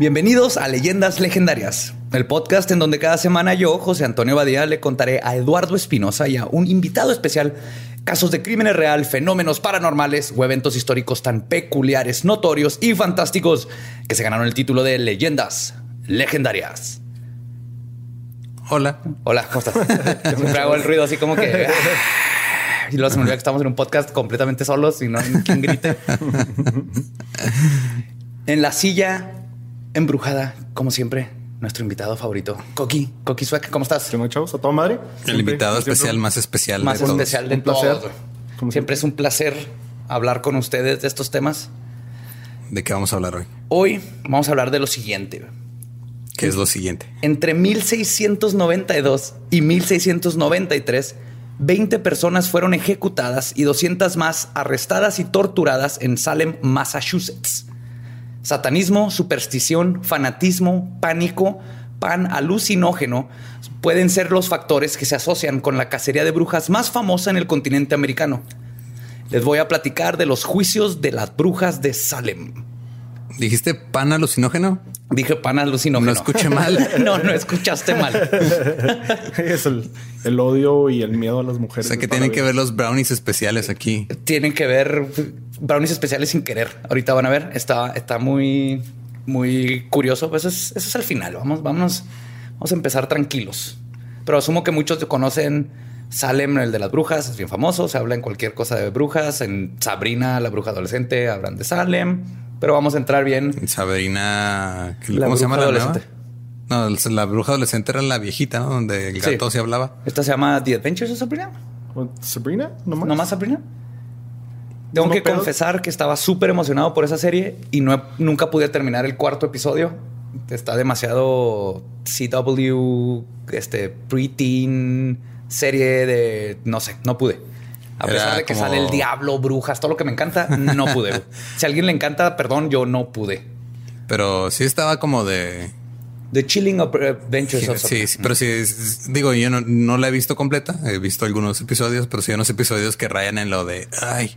Bienvenidos a Leyendas Legendarias, el podcast en donde cada semana yo, José Antonio Badía, le contaré a Eduardo Espinosa y a un invitado especial casos de crímenes real, fenómenos paranormales o eventos históricos tan peculiares, notorios y fantásticos que se ganaron el título de Leyendas Legendarias. Hola. Hola, ¿cómo estás? Siempre hago el ruido así como que... ah, Y luego se me olvida que estamos en un podcast completamente solos y no hay quien grite. en la silla embrujada, como siempre, nuestro invitado favorito, Coqui. Coqui ¿cómo estás? ¿Qué chavos? ¿A toda madre? El Siempre- invitado siempre- especial, más especial Más de todos. especial de Un placer. todos. Como Siempre es un placer hablar con ustedes de estos temas. ¿De qué vamos a hablar hoy? Hoy vamos a hablar de lo siguiente. ¿Qué es lo siguiente? Entre 1692 y 1693, 20 personas fueron ejecutadas y 200 más arrestadas y torturadas en Salem, Massachusetts. Satanismo, superstición, fanatismo, pánico, pan alucinógeno pueden ser los factores que se asocian con la cacería de brujas más famosa en el continente americano. Les voy a platicar de los juicios de las brujas de Salem. ¿Dijiste pan alucinógeno? Dije pan alucinógeno. No escuché mal. no, no escuchaste mal. es el, el odio y el miedo a las O mujeres. sea que tienen que ver los brownies especiales aquí. Tienen que ver brownies especiales sin querer. Ahorita van a ver. Está, está muy, muy curioso. Pues eso es, eso es al final. Vamos, vamos, vamos a empezar tranquilos. Pero asumo que muchos conocen Salem, el de las brujas, es bien famoso. Se habla en cualquier cosa de brujas. En Sabrina, la bruja adolescente, hablan de Salem. Pero vamos a entrar bien. Sabrina, La ¿cómo se llama la nueva? adolescente. No, la bruja adolescente era la viejita, ¿no? Donde el Sí. gato se hablaba. Esta se llama The Adventures of Sabrina. ¿O ¿Sabrina? ¿No más? ¿No más Sabrina? Tengo ¿No que pedo? confesar que estaba súper emocionado por esa serie y no nunca pude terminar el cuarto episodio. Está demasiado CW, este preteen serie de no sé, no pude. A Era pesar de que como- sale el diablo, brujas, todo lo que me encanta, no pude. si a alguien le encanta, perdón, yo no pude. Pero sí estaba como de... The Chilling Adventures of Sí, sí, pero sí, digo, yo no, no la he visto completa. He visto algunos episodios, pero sí unos episodios que rayan en lo de, ay,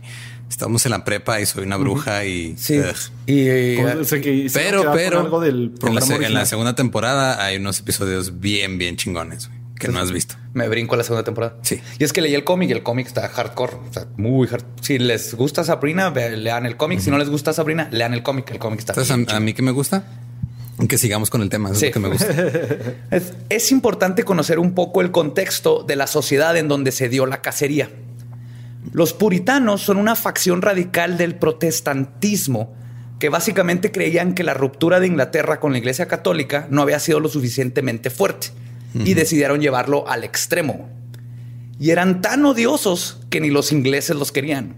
estamos en la prepa y soy una bruja y... Sí. ugh. Y, eh, Como- o sea, que hicieron Pero, pero algo del en, la, en la segunda temporada hay unos episodios bien, bien chingones que no has visto. Me brinco a la segunda temporada. Sí. Y es que leí el cómic y el cómic está hardcore. O sea, muy hard. Si les gusta Sabrina, lean el cómic. Si no les gusta Sabrina, lean el cómic. El cómic está Entonces, bien a, a mí que me gusta, que sigamos con el tema. eso Sí. Es lo que me gusta. Es, es importante conocer un poco el contexto de la sociedad en donde se dio la cacería. Los puritanos son una facción radical del protestantismo que básicamente creían que la ruptura de Inglaterra con la Iglesia Católica no había sido lo suficientemente fuerte y decidieron llevarlo al extremo. Y eran tan odiosos que ni los ingleses los querían.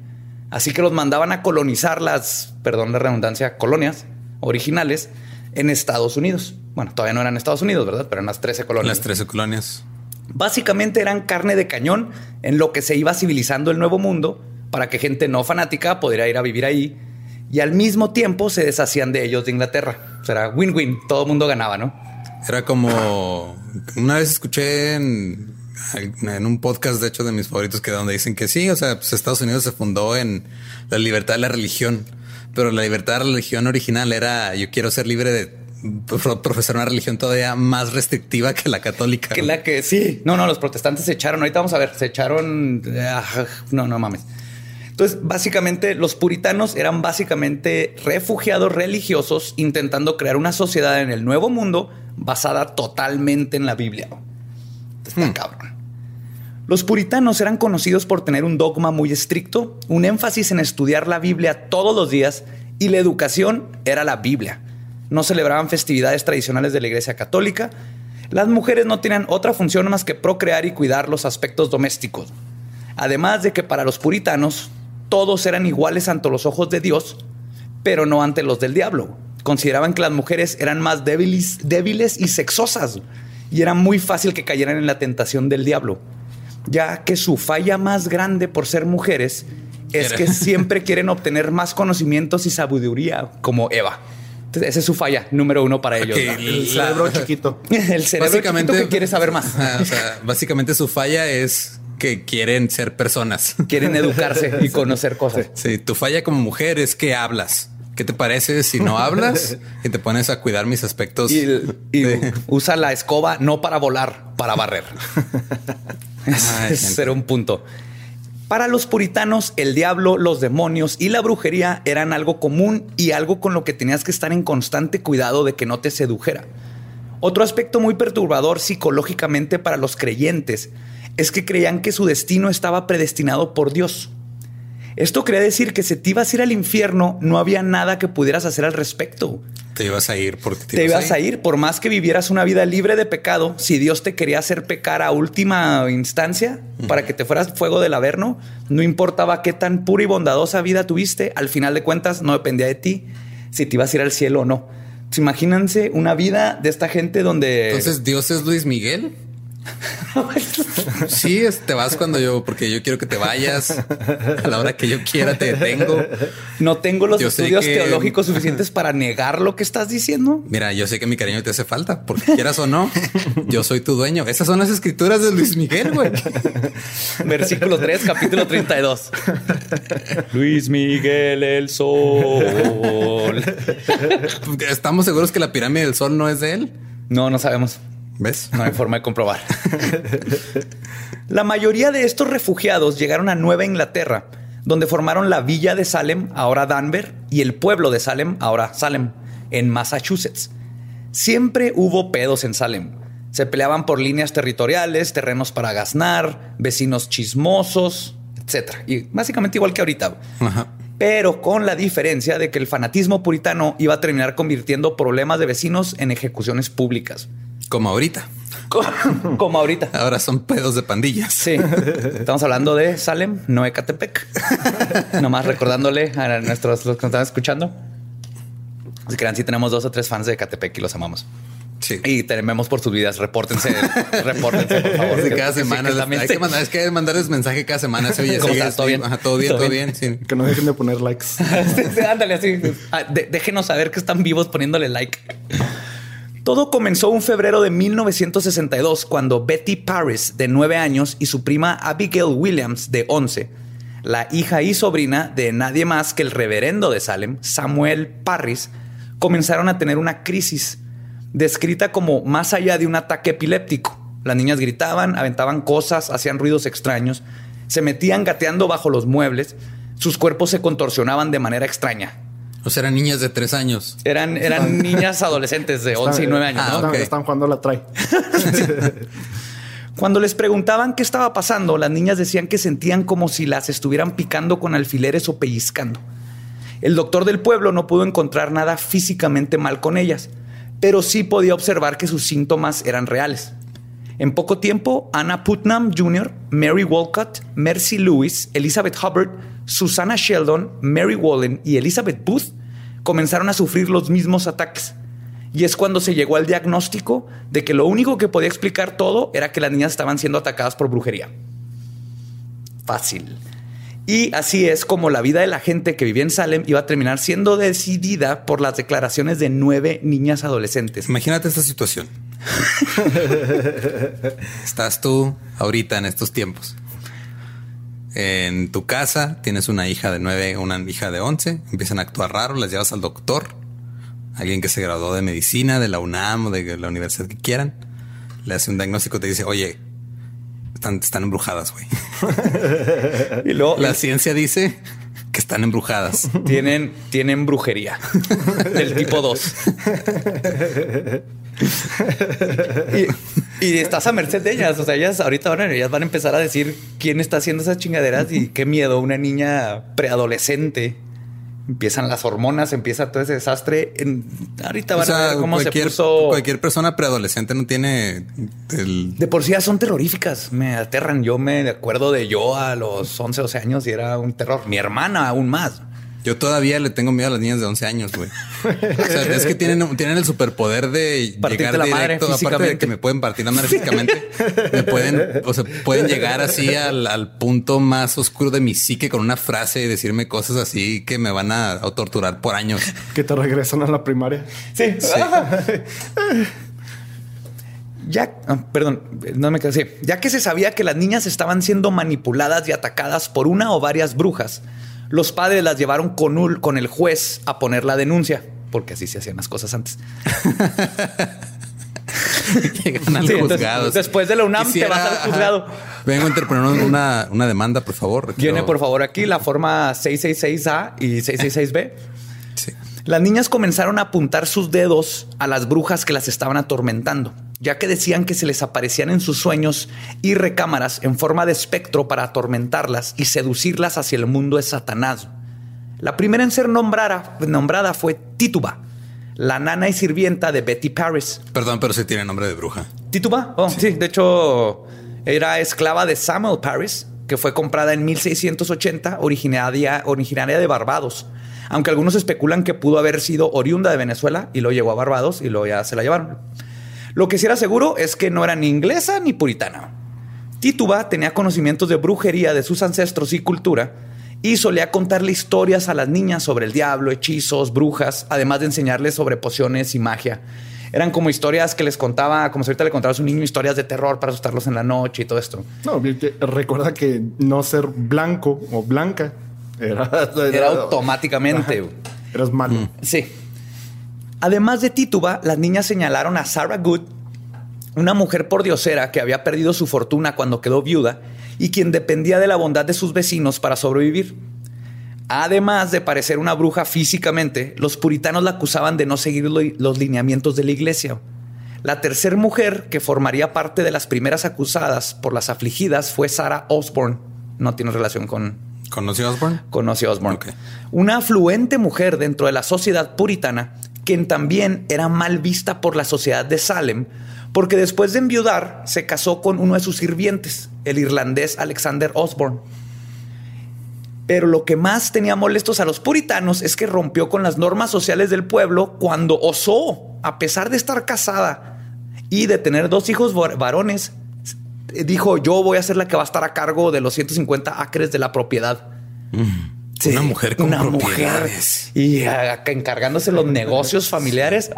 Así que los mandaban a colonizar las, perdón la redundancia, colonias originales en Estados Unidos. Bueno, todavía no eran Estados Unidos, ¿verdad? Pero eran las 13 colonias. Las 13 colonias. Básicamente eran carne de cañón en lo que se iba civilizando el nuevo mundo para que gente no fanática pudiera ir a vivir ahí y al mismo tiempo se deshacían de ellos de Inglaterra. O sea, era win-win, todo el mundo ganaba, ¿no? Era como una vez escuché en, en un podcast, de hecho, de mis favoritos, que donde dicen que sí, o sea, pues Estados Unidos se fundó en la libertad de la religión, pero la libertad de la religión original era yo quiero ser libre de profesar una religión todavía más restrictiva que la católica. Que la que sí. No, no, los protestantes se echaron. Ahorita vamos a ver, se echaron. ah, No, no mames. Entonces, básicamente, los puritanos eran básicamente refugiados religiosos intentando crear una sociedad en el nuevo mundo basada totalmente en la Biblia. Está cabrón. Los puritanos eran conocidos por tener un dogma muy estricto, un énfasis en estudiar la Biblia todos los días y la educación era la Biblia. No celebraban festividades tradicionales de la Iglesia Católica. Las mujeres no tenían otra función más que procrear y cuidar los aspectos domésticos. Además de que para los puritanos todos eran iguales ante los ojos de Dios, pero no ante los del diablo. Consideraban que las mujeres eran más débiles, débiles y sexosas y era muy fácil que cayeran en la tentación del diablo, ya que su falla más grande por ser mujeres es que siempre quieren obtener más conocimientos y sabiduría como Eva. Entonces, esa es su falla número uno para ellos. El cerebro chiquito. El cerebro Básicamente- chiquito que quiere saber más. O sea, básicamente su falla es que quieren ser personas. Quieren educarse y conocer cosas. Sí, tu falla como mujer es que hablas. ¿Qué te parece si no hablas y te pones a cuidar mis aspectos? Y, y de- usa la escoba no para volar, para barrer. Ay, Ese gente. era un punto. Para los puritanos, el diablo, los demonios y la brujería eran algo común y algo con lo que tenías que estar en constante cuidado de que no te sedujera. Otro aspecto muy perturbador psicológicamente para los creyentes es que creían que su destino estaba predestinado por Dios. Esto quería decir que si te ibas a ir al infierno, no había nada que pudieras hacer al respecto. Te ibas a ir porque Te ibas a ir, por más que vivieras una vida libre de pecado, si Dios te quería hacer pecar a última instancia para que te fueras fuego del averno, no importaba qué tan pura y bondadosa vida tuviste, al final de cuentas no dependía de ti si te ibas a ir al cielo o no. Imagínense una vida de esta gente donde... Entonces, ¿Dios es Luis Miguel? Sí, es- te vas cuando yo, porque yo quiero que te vayas. A la hora que yo quiera te detengo. no tengo los Yo estudios que- teológicos suficientes para negar lo que estás diciendo. Mira, yo sé que mi cariño te hace falta, porque quieras o no, yo soy tu dueño. Esas son las escrituras de Luis Miguel, güey. Versículo 3, capítulo 32. Luis Miguel el Sol. Estamos seguros que la pirámide del sol no es de él. No, no sabemos. ¿Ves? No hay forma de comprobar. La mayoría de estos refugiados llegaron a Nueva Inglaterra, donde formaron la villa de Salem, ahora Danver, y el pueblo de Salem, ahora Salem, en Massachusetts. Siempre hubo pedos en Salem. Se peleaban por líneas territoriales, terrenos para gaznar, vecinos chismosos, etc. Y básicamente igual que ahorita. Ajá. Pero con la diferencia de que el fanatismo puritano iba a terminar convirtiendo problemas de vecinos en ejecuciones públicas. Como ahorita. Como, como ahorita. Ahora son pedos de pandillas. Sí, estamos hablando de Salem, no Ecatepec. Nomás recordándole a nuestros los que nos están escuchando. Si crean, sí tenemos dos o tres fans de Ecatepec y los amamos. Sí. Y tememos por sus vidas. Repórtense, repórtense, por favor. Sí, cada sí, semana que hay que se- mandar, es que mandarles mensaje cada semana. Se oye, ¿Cómo sigue? ¿Todo bien? Ajá, todo bien, ¿Todo todo bien? bien. sí. Que no dejen de poner likes. Sí, sí, Ándale así. Ah, de- déjenos saber que están vivos poniéndole like. Todo comenzó un febrero de 1962 cuando Betty Paris, de 9 años, y su prima Abigail Williams, de 11, la hija y sobrina de nadie más que el reverendo de Salem, Samuel Parris, comenzaron a tener una crisis descrita como más allá de un ataque epiléptico. Las niñas gritaban, aventaban cosas, hacían ruidos extraños, se metían gateando bajo los muebles, sus cuerpos se contorsionaban de manera extraña. O sea, eran niñas de tres años. Eran, eran niñas adolescentes de 11 y 9 años. Ah, ¿no? Están, jugando la try. Cuando les preguntaban qué estaba pasando, las niñas decían que sentían como si las estuvieran picando con alfileres o pellizcando. El doctor del pueblo no pudo encontrar nada físicamente mal con ellas, pero sí podía observar que sus síntomas eran reales. En poco tiempo, Anna Putnam Jr., Mary Walcott, Mercy Lewis, Elizabeth Hubbard, Susannah Sheldon, Mary Wallen y Elizabeth Booth comenzaron a sufrir los mismos ataques. Y es cuando se llegó al diagnóstico de que lo único que podía explicar todo era que las niñas estaban siendo atacadas por brujería. Fácil. Y así es como la vida de la gente que vivía en Salem iba a terminar siendo decidida por las declaraciones de nueve niñas adolescentes. Imagínate esta situación. Estás tú ahorita en estos tiempos. En tu casa tienes una hija de nueve, una hija de once. Empiezan a actuar raro, las llevas al doctor. Alguien que se graduó de medicina, de la UNAM o de la universidad que quieran. Le hace un diagnóstico, te dice, oye, están, están embrujadas, güey. Y luego La ciencia dice que están embrujadas. tienen, tienen brujería del tipo 2. y, y estás a merced de ellas. O sea, ellas ahorita van a, ellas van a empezar a decir quién está haciendo esas chingaderas y qué miedo. Una niña preadolescente. Empiezan las hormonas, empieza todo ese desastre. En- ahorita O van a ver cómo cualquier, se puso. cualquier persona preadolescente no tiene el, De por sí ya son terroríficas, me aterran. Yo me acuerdo de yo a los 11, 12 años y era un terror. Mi hermana aún más. Yo todavía le tengo miedo a las niñas de 11 años, güey. O sea, es que tienen, tienen el superpoder de Partirte llegar la madre directo, aparte de que me pueden partir la madre físicamente, me pueden, o sea, pueden llegar así al, al punto más oscuro de mi psique con una frase y decirme cosas así que me van a, a torturar por años. Que te regresan a la primaria. Sí. Ya, ah, perdón, no me quedé. Ya que se sabía que las niñas estaban siendo manipuladas y atacadas por una o varias brujas, Los padres las llevaron con, con el juez a poner la denuncia, porque así se hacían las cosas antes. después de la UNAM te vas al juzgado. Vengo a interponer una, una, demanda, por favor. Viene, por favor, aquí la forma 666A y 666B. Las niñas comenzaron a apuntar sus dedos a las brujas que las estaban atormentando, ya que decían que se les aparecían en sus sueños y recámaras en forma de espectro para atormentarlas y seducirlas hacia el mundo de Satanás. La primera en ser nombrada, nombrada fue Tituba, la nana y sirvienta de Betty Paris. Perdón, pero sí tiene nombre de bruja. ¿Tituba? Oh, sí. de hecho, era esclava de Samuel Paris, que fue comprada en 1680, originaria, originaria de Barbados. Aunque algunos especulan que pudo haber sido oriunda de Venezuela y lo llegó a Barbados y luego ya se la llevaron. Lo que sí era seguro es que no era ni inglesa ni puritana. Tituba tenía conocimientos de brujería de sus ancestros y cultura y solía contarle historias a las niñas sobre el diablo, hechizos, brujas, además de enseñarles sobre pociones y magia. Eran como historias que les contaba, como si ahorita le contabas a un niño historias de terror para asustarlos en la noche y todo esto. No, recuerda que no ser blanco o blanca era, era, automáticamente. Eras malo. Sí. Además de Tituba, las niñas señalaron a Sarah Good, una mujer pordiosera que había perdido su fortuna cuando quedó viuda y quien dependía de la bondad de sus vecinos para sobrevivir. Además de parecer una bruja físicamente, los puritanos la acusaban de no seguir los lineamientos de la iglesia. La tercera mujer que formaría parte de las primeras acusadas por las afligidas fue Sarah Osborne. No tiene relación con... ¿Conoció Osborne? Conoció Osborne. Una afluente mujer dentro de la sociedad puritana, quien también era mal vista por la sociedad de Salem, porque después de enviudar se casó con uno de sus sirvientes, el irlandés Alexander Osborne. Pero lo que más tenía molestos a los puritanos es que rompió con las normas sociales del pueblo cuando osó, a pesar de estar casada y de tener dos hijos varones, dijo yo voy a ser la que va a estar a cargo de los 150 acres de la propiedad. Mm una mujer con una mujer y encargándose los negocios familiares.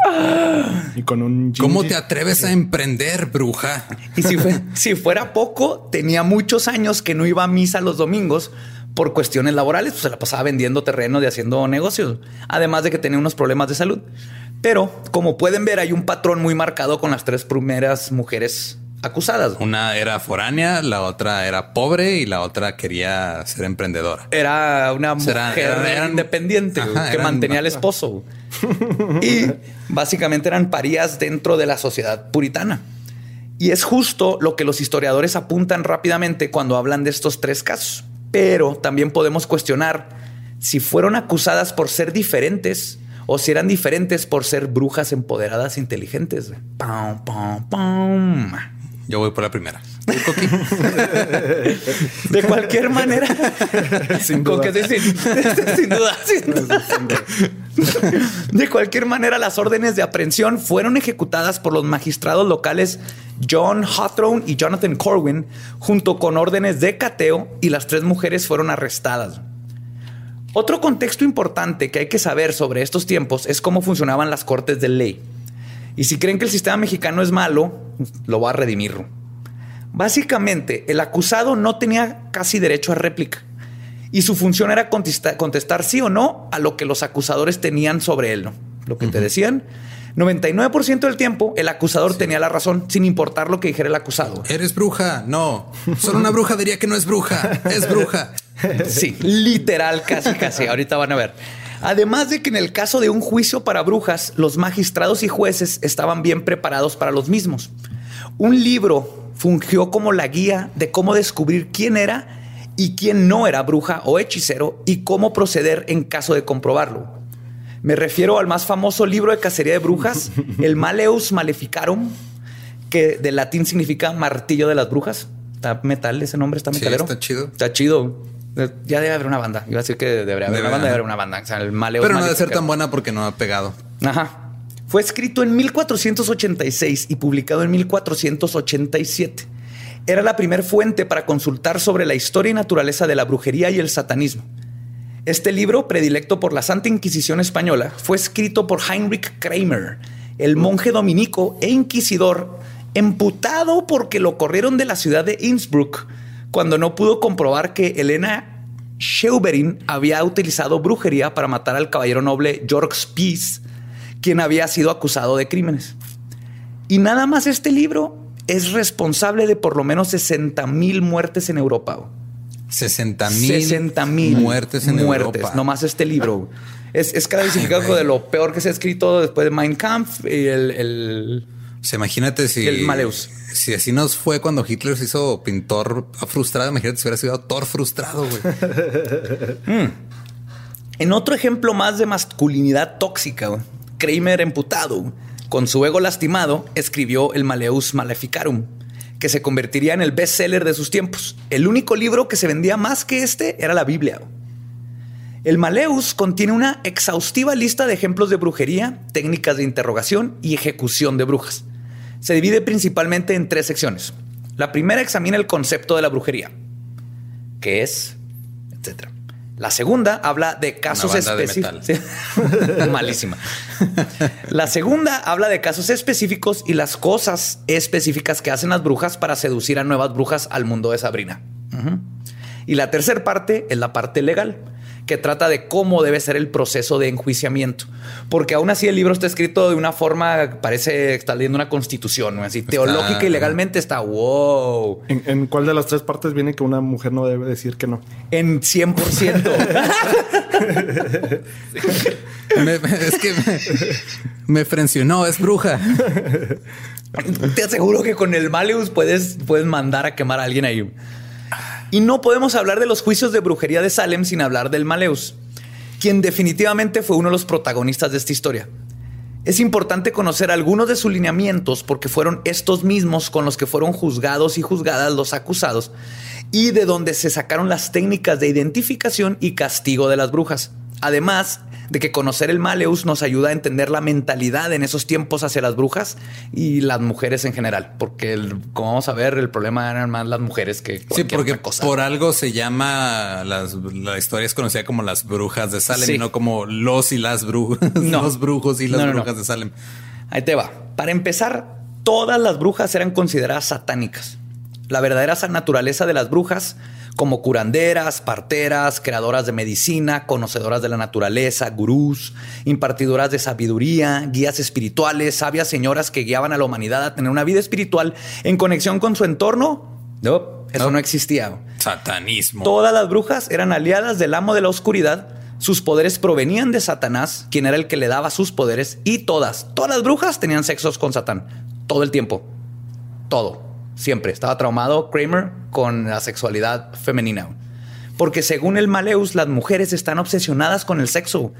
Y con un ¿Cómo te atreves a emprender, bruja? Y si, si fuera poco, tenía muchos años que no iba a misa los domingos por cuestiones laborales, pues se la pasaba vendiendo terreno y haciendo negocios, además de que tenía unos problemas de salud. Pero como pueden ver, hay un patrón muy marcado con las tres primeras mujeres acusadas. Una era foránea, la otra era pobre y la otra quería ser emprendedora. Era una mujer independiente que mantenía al esposo. y básicamente eran parías dentro de la sociedad puritana. Y es justo lo que los historiadores apuntan rápidamente cuando hablan de estos tres casos. Pero también podemos cuestionar si fueron acusadas por ser diferentes o si eran diferentes por ser brujas empoderadas inteligentes. ¡Pum, pum, pum! Yo voy por la primera. de cualquier manera. sin duda. sin, duda, De cualquier manera, las órdenes de aprehensión fueron ejecutadas por los magistrados locales John Hawthorne y Jonathan Corwin, junto con órdenes de cateo, y las tres mujeres fueron arrestadas. Otro contexto importante que hay que saber sobre estos tiempos es cómo funcionaban las cortes de ley. Y si creen que el sistema mexicano es malo, lo va a redimir. Básicamente, el acusado no tenía casi derecho a réplica y su función era contestar, sí o no a lo que los acusadores tenían sobre él. Lo que te decían, 99% del tiempo el acusador tenía la razón, sin importar lo que dijera el acusado. Eres bruja. No, solo una bruja diría que no es bruja. Es bruja. Sí, literal, casi, casi. Ahorita van a ver. Además de que en el caso de un juicio para brujas, los magistrados y jueces estaban bien preparados para los mismos. Un libro fungió como la guía de cómo descubrir quién era y quién no era bruja o hechicero y cómo proceder en caso de comprobarlo. Me refiero al más famoso libro de cacería de brujas, el Maleus Maleficarum, que de latín significa martillo de las brujas. Está metal, ese nombre está metalero. está chido. Está chido. Ya debe haber una banda. Iba a decir que debería haber una banda, debe haber una banda. el Pero no debe ser tan buena porque no ha pegado. Ajá. Fue escrito en 1486 y publicado en 1487. Era la primera fuente para consultar sobre la historia y naturaleza de la brujería y el satanismo. Este libro, predilecto por la Santa Inquisición española, fue escrito por Heinrich Kramer, el monje dominico e inquisidor, emputado porque lo corrieron de la ciudad de Innsbruck cuando no pudo comprobar que Elena Scheuberin había utilizado brujería para matar al caballero noble George Peace, quien había sido acusado de crímenes. Y nada más este libro es responsable de por lo menos 60 mil muertes en Europa. 60 mil 60 mil muertes en muertes, Europa. Nomás este libro. Es, es güey. de lo peor que se ha escrito después de Mein Kampf y el, el- O sea, imagínate si. El Maleus. Si así nos fue cuando Hitler se hizo pintor frustrado, imagínate si hubiera sido autor frustrado, güey. En otro ejemplo más de masculinidad tóxica, Kramer emputado, con su ego lastimado, escribió el Maleus Maleficarum, que se convertiría en el bestseller de sus tiempos. El único libro que se vendía más que este era la Biblia. El Maleus contiene una exhaustiva lista de ejemplos de brujería, técnicas de interrogación y ejecución de brujas. Se divide principalmente en tres secciones. La primera examina el concepto de la brujería, qué es, etcétera. La segunda habla de casos específicos. Sí. Malísima. La segunda habla de casos específicos y las cosas específicas que hacen las brujas para seducir a nuevas brujas al mundo de Sabrina. Y la tercera parte es la parte legal, que trata de cómo debe ser el proceso de enjuiciamiento. Porque aún así el libro está escrito de una forma, parece que está leyendo una constitución, ¿no? así teológica y legalmente está wow. ¿En, en cuál de las tres partes viene que una mujer no debe decir que no? En 100%. Me- es que me, me frencionó, es bruja. Te aseguro que con el Maleus puedes, puedes mandar a quemar a alguien ahí. Y no podemos hablar de los juicios de brujería de Salem sin hablar del Maleus, quien definitivamente fue uno de los protagonistas de esta historia. Es importante conocer algunos de sus lineamientos porque fueron estos mismos con los que fueron juzgados y juzgadas los acusados y de donde se sacaron las técnicas de identificación y castigo de las brujas. Además de que conocer el Maleus nos ayuda a entender la mentalidad en esos tiempos hacia las brujas y las mujeres en general, porque el- como vamos a ver, el problema eran más las mujeres que Sí, porque otra cosa. por algo se llama las, la historia es conocida como las brujas de Salem Sí. y no como los y las brujas, No. los brujos y las No, brujas de Salem. Ahí te va. Para empezar, todas las brujas eran consideradas satánicas. La verdadera naturaleza de las brujas, como curanderas, parteras, creadoras de medicina, conocedoras de la naturaleza, gurús, impartidoras de sabiduría, guías espirituales, sabias señoras que guiaban a la humanidad a tener una vida espiritual en conexión con su entorno, no, eso No. no existía. Satanismo. Todas las brujas eran aliadas del amo de la oscuridad. Sus poderes provenían de Satanás, quien era el que le daba sus poderes. Y todas, todas las brujas tenían sexos con Satán. Todo el tiempo. Todo. Siempre. Estaba traumado Kramer con la sexualidad femenina. Porque según el Maleus, las mujeres están obsesionadas con el sexo.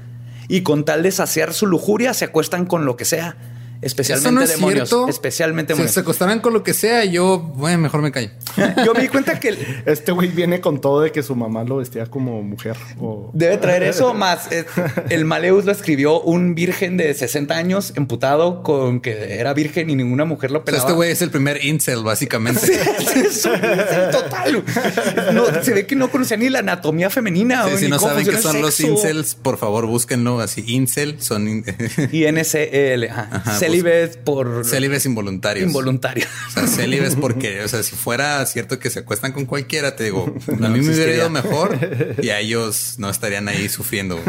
Y con tal de saciar su lujuria, se acuestan con lo que sea. Especialmente Eso no es demonios. cierto. Especialmente Si demonios. se acostarán con lo que sea, yo, bueno, mejor me callo. Yo me di cuenta que el- Este güey viene con todo de que su mamá lo vestía como mujer. O... Debe traer eso más. eh, el Maleus lo escribió un virgen de 60 años emputado con que era virgen y ninguna mujer lo O sea, pelaba. este güey es el primer incel, básicamente. Es un incel total. No, se ve que no conocía ni la anatomía femenina. Sí, o si no saben qué son los incels, por favor, búsquenlo así. Incel son in- Y NCL. Ajá. Ajá, Célibes por célibes involuntarios. involuntario. O sea, porque, o sea, si fuera cierto que se acuestan con cualquiera, te digo, a No mí me hubiera ido mejor y a ellos no estarían ahí sufriendo.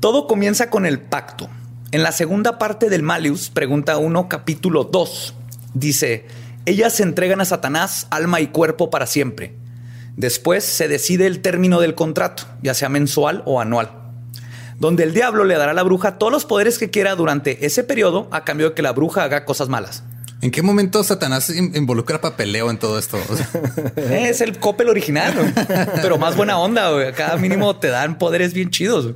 Todo comienza con el pacto. En la segunda parte del Malius, pregunta 1, capítulo 2, dice, ellas se entregan a Satanás alma y cuerpo para siempre. Después se decide el término del contrato, ya sea mensual o anual, donde el diablo le dará a la bruja todos los poderes que quiera durante ese periodo a cambio de que la bruja haga cosas malas. ¿En qué momento Satanás in- involucra papeleo en todo esto? O sea, Es el Coppel original, pero más buena onda. güey. Cada mínimo te dan poderes bien chidos.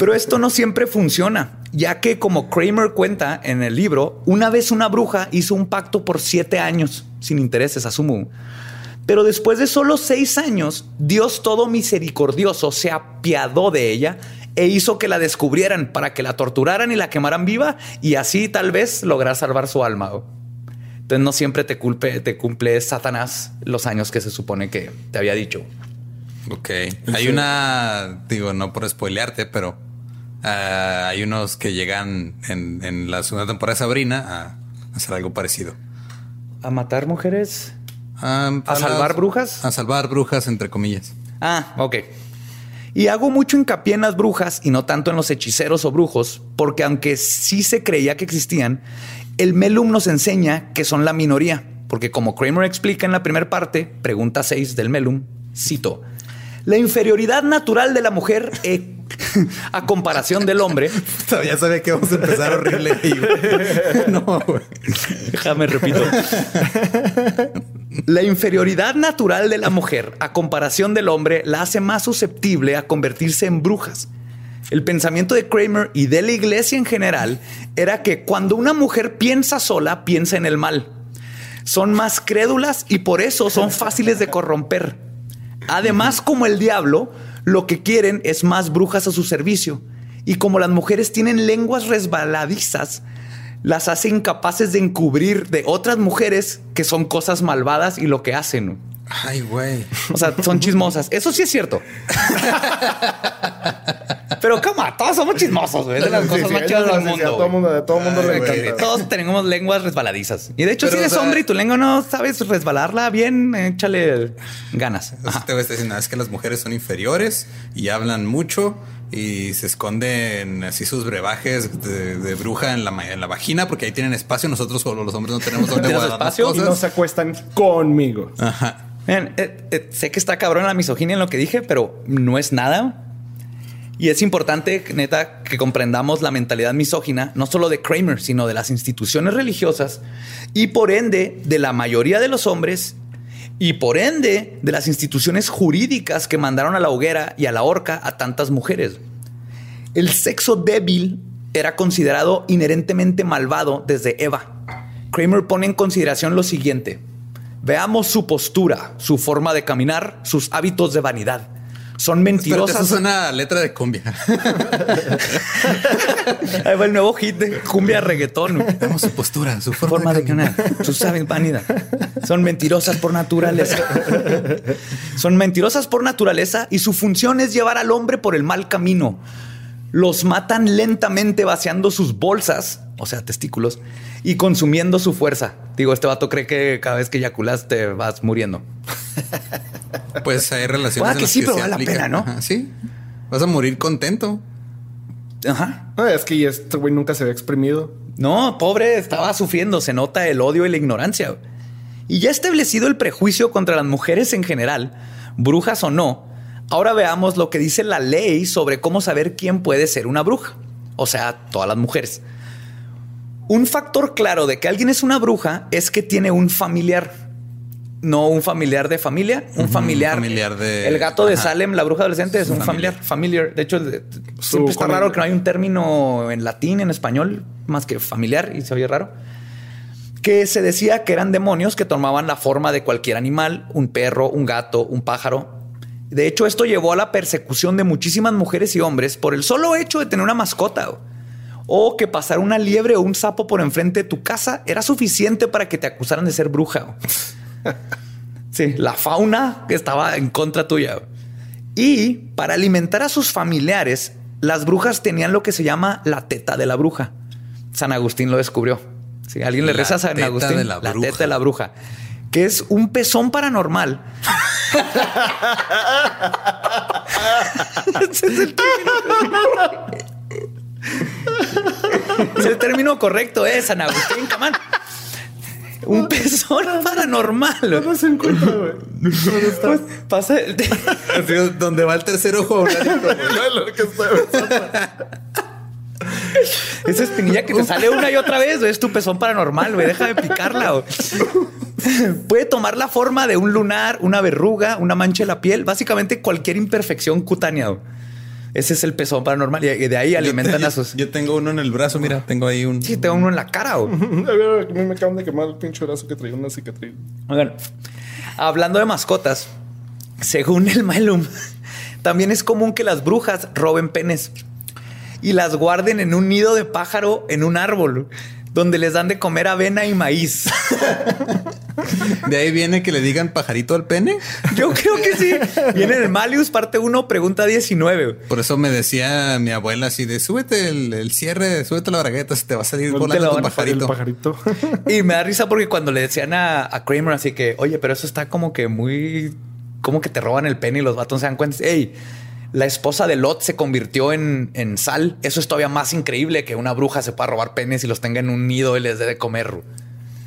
Pero esto no siempre funciona, ya que como Kramer cuenta en el libro, una vez una bruja hizo un pacto por siete años, sin intereses, asumo. Pero después de solo seis años, Dios todo misericordioso se apiadó de ella e hizo que la descubrieran para que la torturaran y la quemaran viva y así tal vez lograr salvar su alma. Entonces no siempre te, culpe, te cumple Satanás los años que se supone que te había dicho. ok. Hay una, digo, no por spoilearte, pero ah, hay unos que llegan en, en la segunda temporada de Sabrina a hacer algo parecido. ¿A matar mujeres? Ah, ¿A salvar las- brujas? A salvar brujas, entre comillas. Ah, ok. Y hago mucho hincapié en las brujas y no tanto en los hechiceros o brujos, porque aunque sí se creía que existían, el Melum nos enseña que son la minoría, porque como Kramer explica en la primera parte, pregunta 6 del Melum, cito, la inferioridad natural de la mujer eh, a comparación del hombre, Ya sabía que vamos a empezar horrible. no, güey. déjame repito, la inferioridad natural de la mujer a comparación del hombre la hace más susceptible a convertirse en brujas. El pensamiento de Kramer y de la iglesia en general era que cuando una mujer piensa sola, piensa en el mal. Son más crédulas y por eso son fáciles de corromper. Además, como el diablo, lo que quieren es más brujas a su servicio. Y como las mujeres tienen lenguas resbaladizas, las hace incapaces de encubrir de otras mujeres que son cosas malvadas y lo que hacen. Ay, güey. O sea, son chismosas. Eso sí es cierto. Pero cómo, todos somos chismosos, güey. Es de las Sí, cosas sí, más chidas del mundo. todo mundo, a todo mundo le Ay. Todos tenemos lenguas resbaladizas. Y de hecho, Pero, si eres o sea- hombre y tu lengua no sabes resbalarla bien, échale ganas. Te voy a estar diciendo, es que las mujeres son inferiores y hablan mucho y se esconden así sus brebajes de, de bruja en la, en la vagina porque ahí tienen espacio. Nosotros solo los hombres no tenemos donde ¿Tienes guardar las espacio? Y no se acuestan conmigo. Ajá. Miren, eh, eh, sé que está cabrón la misoginia en lo que dije, pero no es nada. Y es importante, neta, que comprendamos la mentalidad misógina, no solo de Kramer, sino de las instituciones religiosas y por ende de la mayoría de los hombres y por ende de las instituciones jurídicas que mandaron a la hoguera y a la horca a tantas mujeres. El sexo débil era considerado inherentemente malvado desde Eva. Kramer pone en consideración lo siguiente. Veamos su postura, su forma de caminar, sus hábitos de vanidad. Son mentirosas. eso suena a letra de cumbia. Ahí va el nuevo hit de cumbia reggaetón. Veamos su postura, su forma, Forma de caminar. Tú sabes, vanidad. Son mentirosas por naturaleza. Son mentirosas por naturaleza y su función es llevar al hombre por el mal camino. Los matan lentamente vaciando sus bolsas, o sea, testículos, y consumiendo su fuerza. Digo, este vato cree que cada vez que eyaculas te vas muriendo. Pues hay relaciones. En que las sí, pero se vale la pena, ¿no? Ajá, sí. Vas a morir contento. Ajá. No, es que este güey nunca se había exprimido. No, pobre, estaba sufriendo. Se nota el odio y la ignorancia. Y ya establecido el prejuicio contra las mujeres en general, brujas o no, ahora veamos lo que dice la ley sobre cómo saber quién puede ser una bruja. O sea, todas las mujeres. Un factor claro de que alguien es una bruja es que tiene un familiar. No un familiar de familia, un familiar. familiar de- El gato de Ajá. Salem, la bruja adolescente, es un familiar. familiar. Familiar. De hecho, de- siempre está familiar. raro que no hay un término en latín, en español, más que familiar, y se oye raro. Que se decía que eran demonios que tomaban la forma de cualquier animal, un perro, un gato, un pájaro. De hecho, esto llevó a la persecución de muchísimas mujeres y hombres por el solo hecho de tener una mascota. O que pasar una liebre o un sapo por enfrente de tu casa era suficiente para que te acusaran de ser bruja. Sí, la fauna que estaba en contra tuya. Y para alimentar a sus familiares, las brujas tenían lo que se llama la teta de la bruja. San Agustín lo descubrió. Si alguien le La reza a San Agustín, de la bruja. teta de la bruja, que es un pezón paranormal. Es el término. Es el término correcto, es San Agustín, camán. Un pezón paranormal. No se encuentra, güey. ¿Dónde está? Pues pasa el- Así, donde va el tercer ojo. esa espinilla que te sale una y otra vez, güey, es tu pezón paranormal, güey. Deja de picarla. güey. Puede tomar la forma de un lunar, una verruga, una mancha en la piel, básicamente cualquier imperfección cutánea. güey. Ese es el pezón paranormal y de ahí alimentan yo, a sus. Yo tengo uno en el brazo, mira, tengo ahí un. Sí, tengo uno en la cara. a mí me acaban de quemar el pinche brazo que traía una cicatriz. Oigan, hablando de mascotas, según el Malum, también es común que las brujas roben penes y las guarden en un nido de pájaro en un árbol donde les dan de comer avena y maíz. De ahí viene que le digan pajarito al pene. Yo creo que sí. Viene en el Malius, parte 1, pregunta 19. Por eso me decía mi abuela así de súbete el, cierre, súbete la bragueta, se te va a salir volando tu pajarito. pajarito. y me da risa porque cuando le decían a, a, Kramer así que, oye, pero eso está como que muy, como que te roban el pene y los vatos se dan cuenta. Ey, la esposa de Lot se convirtió en, en, sal. Eso es todavía más increíble que una bruja se pueda robar penes y los tenga en un nido y les dé de comer.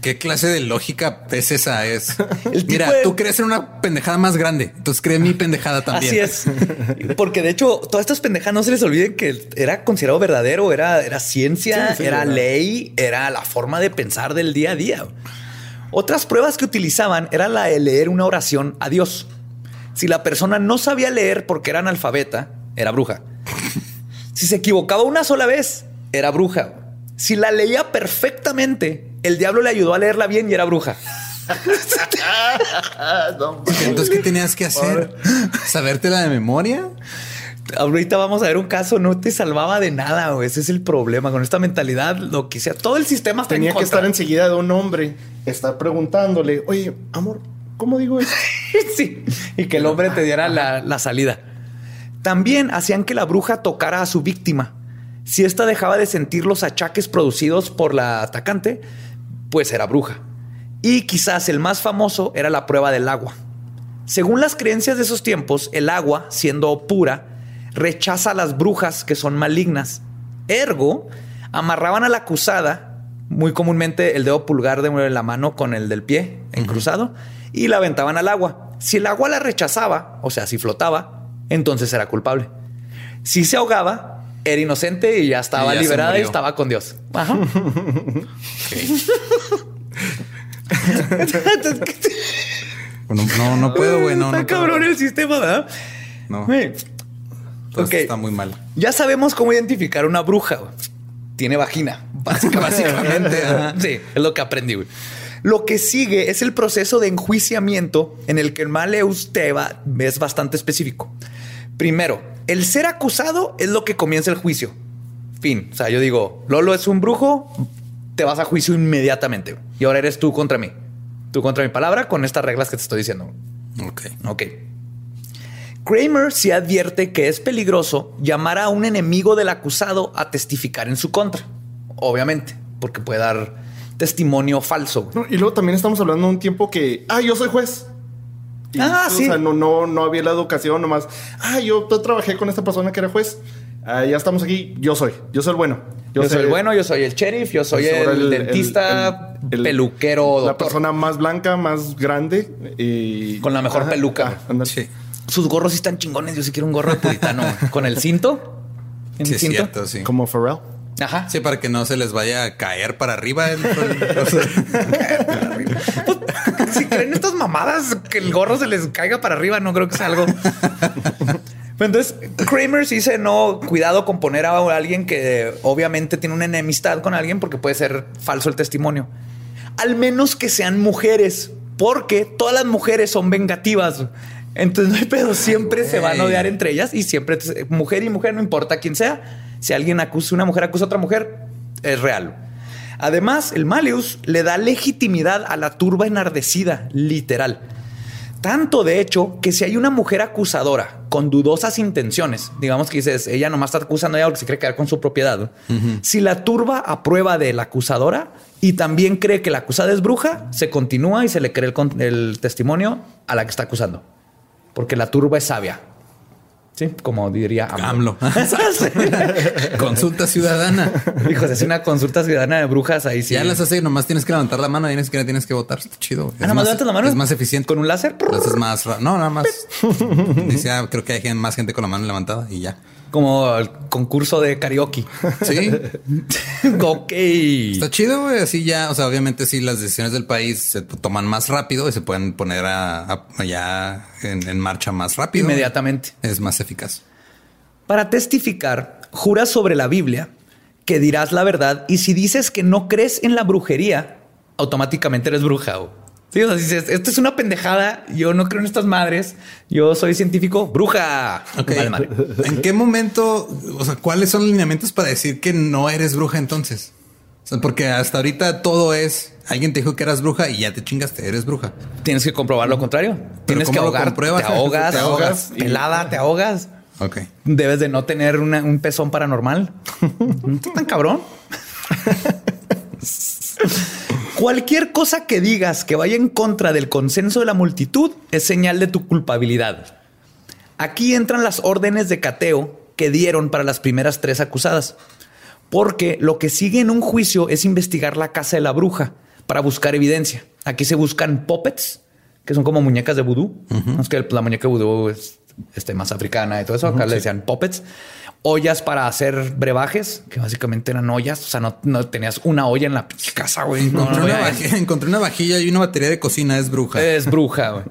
¿Qué clase de lógica es esa? Es mira, tú crees en una pendejada más grande, entonces cree mi pendejada también. Así es, porque de hecho, todas estas pendejadas no se les olviden que era considerado verdadero, era, era ciencia, era ley, era la forma de pensar del día a día. Otras pruebas que utilizaban era la de leer una oración a Dios. Si la persona no sabía leer porque era analfabeta, era bruja. Si se equivocaba una sola vez, era bruja. Si la leía perfectamente, el diablo le ayudó a leerla bien y era bruja. Entonces, ¿qué tenías que hacer? ¿Sabértela de memoria? Ahorita vamos a ver un caso, no te salvaba de nada. O ese es el problema con esta mentalidad. Lo que sea, todo el sistema tenía que estar enseguida de un hombre, estar preguntándole, oye, amor, ¿cómo digo eso? sí, y que el hombre te diera la, la salida. También hacían que la bruja tocara a su víctima. Si ésta dejaba de sentir los achaques producidos por la atacante, pues era bruja. Y quizás el más famoso era la prueba del agua. Según las creencias de esos tiempos, el agua, siendo pura, rechaza a las brujas que son malignas. Ergo, amarraban a la acusada, muy comúnmente el dedo pulgar de la mano con el del pie en cruzado, y la aventaban al agua. Si el agua la rechazaba, o sea, si flotaba, entonces era culpable. Si se ahogaba, era inocente y ya estaba liberada y estaba con Dios. Ajá. no, no puedo, güey. No, está cabrón el sistema, ¿verdad? No. Está muy mal. Ya sabemos cómo identificar una bruja. Tiene vagina. Básicamente. sí, es lo que aprendí. Güey. Lo que sigue es el proceso de enjuiciamiento en el que el Maleus Teba es bastante específico. Primero, el ser acusado es lo que comienza el juicio. Fin. O sea, yo digo, Lolo es un brujo, te vas a juicio inmediatamente. Y ahora eres tú contra mí. Tú contra mi palabra con estas reglas que te estoy diciendo. Ok. Ok. Kramer se advierte que es peligroso llamar a un enemigo del acusado a testificar en su contra. Obviamente, porque puede dar testimonio falso. y luego también estamos hablando de un tiempo que, ah, yo soy juez ah, sí. O sea, no, no, no había la educación nomás. Ah, yo, trabajé con esta persona que era juez. Ah, ya estamos aquí. Yo soy. Yo soy el bueno. Yo, soy el bueno, yo soy el sheriff, yo soy el, dentista, el, peluquero. La persona más blanca, más grande y. Con la mejor peluca. Ah, sí. Sus gorros sí están chingones. Yo sí quiero un gorro de puritano. con el cinto. sí, Cierto, sí. Como Pharrell. Ajá. Sí, para que no se les vaya a caer para arriba. El, si creen estas mamadas que el gorro se les caiga para arriba, no creo que sea algo. Entonces, Kramer dice, no, cuidado con poner a alguien que obviamente tiene una enemistad con alguien porque puede ser falso el testimonio. Al menos que sean mujeres, porque todas las mujeres son vengativas. Entonces no hay pedo, siempre se van a odiar entre ellas y siempre mujer y mujer, no importa quién sea. Si alguien acusa, una mujer acusa a otra mujer, es real. Además, el Malius le da legitimidad a la turba enardecida, literal. Tanto de hecho que si hay una mujer acusadora con dudosas intenciones, digamos que dices, ella nomás está acusando a ella porque se cree quedar con su propiedad. Si la turba aprueba de la acusadora y también cree que la acusada es bruja, se continúa y se le cree el, el testimonio a la que está acusando. Porque la turba es sabia. Sí, como diría AMLO. consulta ciudadana. Hijos, es una consulta ciudadana de brujas ahí sí. Ya las hace, nomás tienes que levantar la mano ni siquiera tienes que votar. Está chido. Ah, más, levantas la mano. Es más eficiente. ¿Con un láser? es más. No, nada más. Dice, ah, creo que hay más gente con la mano levantada y ya como el concurso de karaoke. Sí. ok. Está chido, güey. Así ya, o sea, obviamente sí, las decisiones del país se toman más rápido y se pueden poner a, ya en, marcha más rápido. Inmediatamente. Es más eficaz. Para testificar, juras sobre la Biblia que dirás la verdad y si dices que no crees en la brujería, automáticamente eres bruja. Sí, o sea, dices, esto es una pendejada, yo no creo en estas madres, yo soy científico, bruja. ¿En qué momento, o sea, cuáles son los lineamientos para decir que no eres bruja entonces? porque hasta ahorita todo es, Alguien te dijo que eras bruja y ya te chingaste, eres bruja. Tienes que comprobar lo contrario. Tienes que ¿cómo lo ahogar, te ahogas, Te ahogas y- pelada, te ahogas. Ok. Debes de no tener una- un pezón paranormal. No tan cabrón. Cualquier cosa que digas que vaya en contra del consenso de la multitud es señal de tu culpabilidad. Aquí entran las órdenes de cateo que dieron para las primeras tres acusadas. Porque lo que sigue en un juicio es investigar la casa de la bruja para buscar evidencia. Aquí se buscan puppets, que son como muñecas de vudú. Es que la muñeca de vudú es este, más africana y todo eso. Acá le decían puppets. Ollas para hacer brebajes, que básicamente eran ollas. O sea, no, no tenías una olla en la casa, güey. Encontré, no, una vajilla, encontré una vajilla y una batería de cocina, es bruja. es bruja. güey.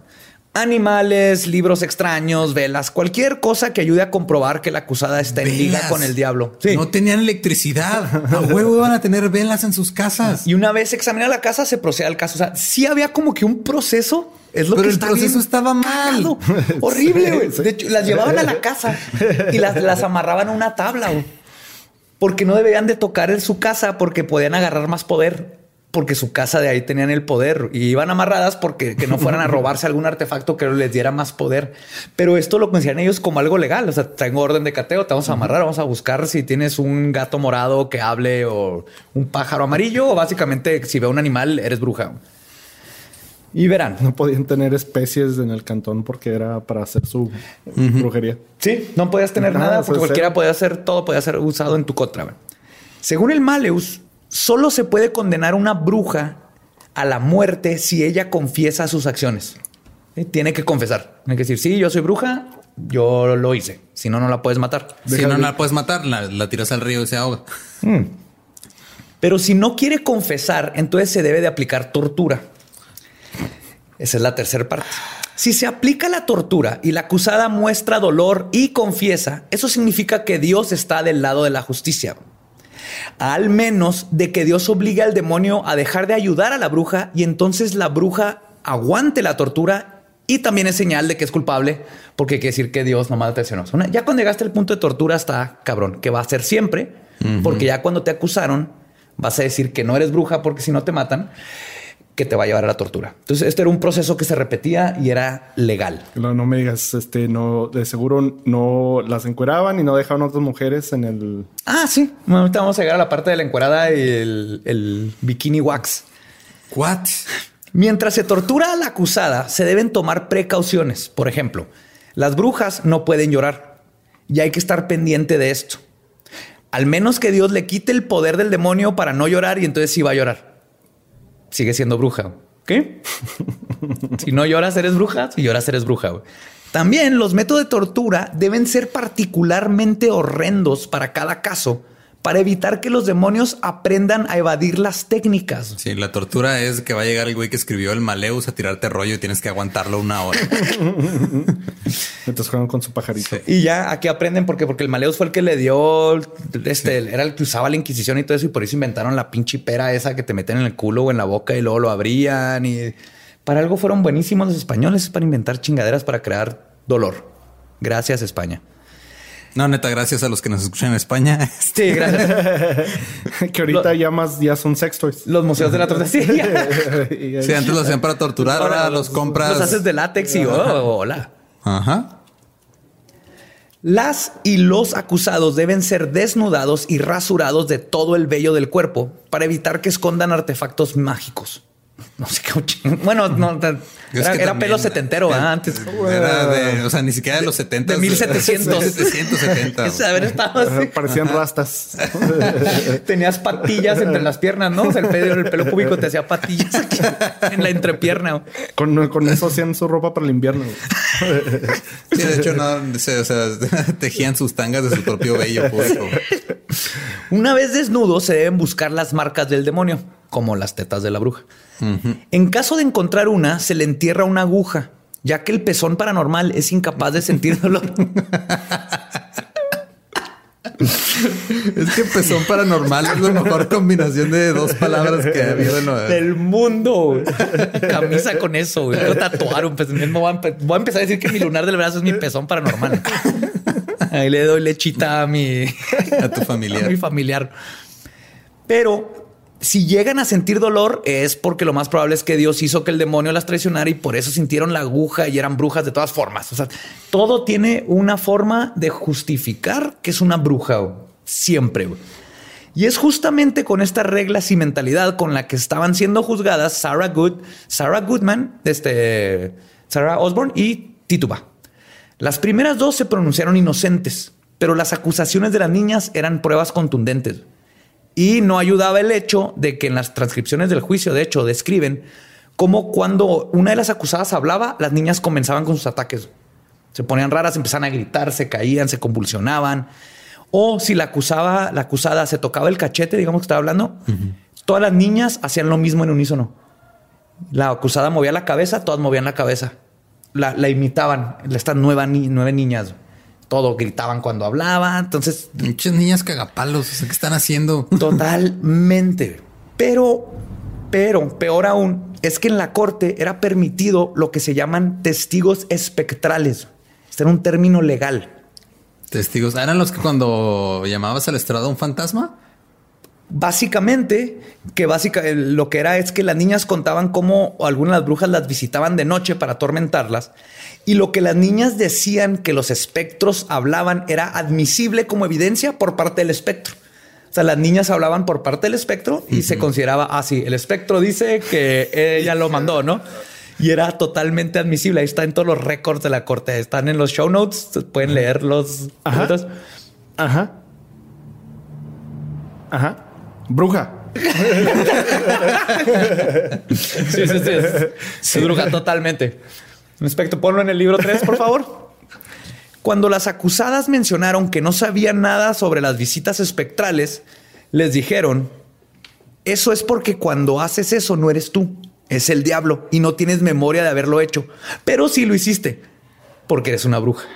Animales, libros extraños, velas, cualquier cosa que ayude a comprobar que la acusada está en liga con el diablo. Sí. No tenían electricidad. A huevo iban a tener velas en sus casas. Y una vez examina la casa, se procede al caso. O sea, sí había como que un proceso. Es lo Pero que el proceso estaba mal. cagado. Horrible, güey. De hecho, las llevaban a la casa y las, las amarraban a una tabla, güey. Porque no debían de tocar en su casa porque podían agarrar más poder. Porque su casa de ahí tenían el poder y iban amarradas porque que no fueran a robarse algún artefacto que les diera más poder. Pero esto lo consideran ellos como algo legal. O sea, tengo orden de cateo, te vamos a amarrar, vamos a buscar si tienes un gato morado que hable o un pájaro amarillo o básicamente si ve un animal eres bruja. Y verán. No podían tener especies en el cantón porque era para hacer su brujería. Sí, no podías tener Nada, sea, porque cualquiera podía hacer todo, podía ser usado en tu contra. Según el Maleus, solo se puede condenar a una bruja a la muerte si ella confiesa sus acciones. ¿Sí? Tiene que confesar. Tiene que decir, sí, yo soy bruja, yo lo hice. Si no, no la puedes matar. Si no, no la puedes matar, la, la tiras al río y se ahoga. Pero si no quiere confesar, entonces se debe de aplicar tortura. Esa es la tercera parte. Si se aplica la tortura y la acusada muestra dolor y confiesa, eso significa que Dios está del lado de la justicia. Al menos de que Dios obligue al demonio a dejar de ayudar a la bruja y entonces la bruja aguante la tortura y también es señal de que es culpable porque quiere decir que Dios nomás te accionó. Ya cuando llegaste al punto de tortura está cabrón, que va a ser siempre, porque ya cuando te acusaron vas a decir que no eres bruja porque si no te matan, que te va a llevar a la tortura. Entonces este era un proceso que se repetía y era legal. No, no me digas, este, no, de seguro no las encueraban y no dejaban a otras mujeres en el. Ah, sí. Bueno, ahorita vamos a llegar a la parte de la encuerada y el, el bikini wax. What? Mientras se tortura a la acusada, se deben tomar precauciones. Por ejemplo, las brujas no pueden llorar y hay que estar pendiente de esto. Al menos que Dios le quite el poder del demonio para no llorar y entonces sí va a llorar. Sigue siendo bruja. ¿Qué? si no lloras, eres bruja. Si lloras, eres bruja. También los métodos de tortura deben ser particularmente horrendos para cada caso para evitar que los demonios aprendan a evadir las técnicas. Sí, la tortura es que va a llegar el güey que escribió el Maleus a tirarte rollo y tienes que aguantarlo una hora. Mientras juegan con su pajarito. Sí. Y ya aquí aprenden porque, porque el Maleus fue el que le dio, este, era el que usaba la Inquisición y todo eso, y por eso inventaron la pinche pera esa que te meten en el culo o en la boca y luego lo abrían. Y para algo fueron buenísimos los españoles para inventar chingaderas para crear dolor. Gracias, España. No, neta, gracias a los que nos escuchan en España. Sí, gracias. que ahorita ya más ya son sex toys. Los museos de la tortilla. Sí, antes lo hacían para torturar, ahora los compras. Los haces de látex y oh, hola. Ajá. Las y los acusados deben ser desnudados y rasurados de todo el vello del cuerpo para evitar que escondan artefactos mágicos. No sé qué. Bueno, no, era, que era también- pelo setentero antes. Era de, o sea, ni siquiera de los 70. De 1700. 1770. Es haber estado así. Parecían rastas. Tenías patillas entre las piernas, ¿no? O sea, el pelo, el pelo púbico te hacía patillas aquí en la entrepierna. con, con eso hacían su ropa para el invierno. Sí, de hecho, no, se- o sea, tejían sus tangas de su propio vello público. Una vez desnudos, se deben buscar las marcas del demonio, como las tetas de la bruja. En caso de encontrar una, se le entierra una aguja, ya que el pezón paranormal es incapaz de sentir dolor. Es que pezón paranormal es la mejor combinación de dos palabras que ha habido en del mundo. Camisa con eso. güey. Quiero tatuar un pezón. Voy, a empe- voy a empezar a decir que mi lunar del brazo es mi pezón paranormal. Ahí le doy lechita a mi, a tu a mi familiar. familiar. Pero Si llegan a sentir dolor es porque lo más probable es que Dios hizo que el demonio las traicionara y por eso sintieron la aguja y eran brujas de todas formas. O sea, todo tiene una forma de justificar que es una bruja siempre. Y es justamente con estas reglas y mentalidad con la que estaban siendo juzgadas Sarah Good, Sarah Goodman, este, Sarah Osborne y Tituba. Las primeras dos se pronunciaron inocentes, pero las acusaciones de las niñas eran pruebas contundentes. Y no ayudaba el hecho de que en las transcripciones del juicio, de hecho, describen cómo cuando una de las acusadas hablaba, las niñas comenzaban con sus ataques. Se ponían raras, empezaban a gritar, se caían, se convulsionaban. O si la acusaba, la acusada se tocaba el cachete, digamos que estaba hablando, todas las niñas hacían lo mismo en unísono. La acusada movía la cabeza, todas movían la cabeza. La, imitaban, estas nueve niñas. Todo gritaban cuando hablaba. Entonces. Muchas niñas cagapalos. ¿Qué están haciendo? Totalmente. Pero, pero, peor aún, es que en la corte era permitido lo que se llaman testigos espectrales. Este era un término legal. Testigos. ¿Eran los que cuando llamabas al estrado un fantasma? Básicamente, que básica, lo que era es que las niñas contaban cómo algunas de las brujas las visitaban de noche para atormentarlas y lo que las niñas decían que los espectros hablaban era admisible como evidencia por parte del espectro. O sea, las niñas hablaban por parte del espectro y se consideraba así. Ah, el espectro dice que ella lo mandó, ¿no? y era totalmente admisible. Ahí está en todos los récords de la corte. Están en los show notes. Pueden leer los. Ajá. Ajá. Ajá. Bruja. sí, sí. Sí, bruja totalmente. Respecto, ponlo en el libro 3, por favor. Cuando las acusadas mencionaron que no sabían nada sobre las visitas espectrales, les dijeron, eso es porque cuando haces eso no eres tú es el diablo y no tienes memoria de haberlo hecho, pero sí lo hiciste porque eres una bruja.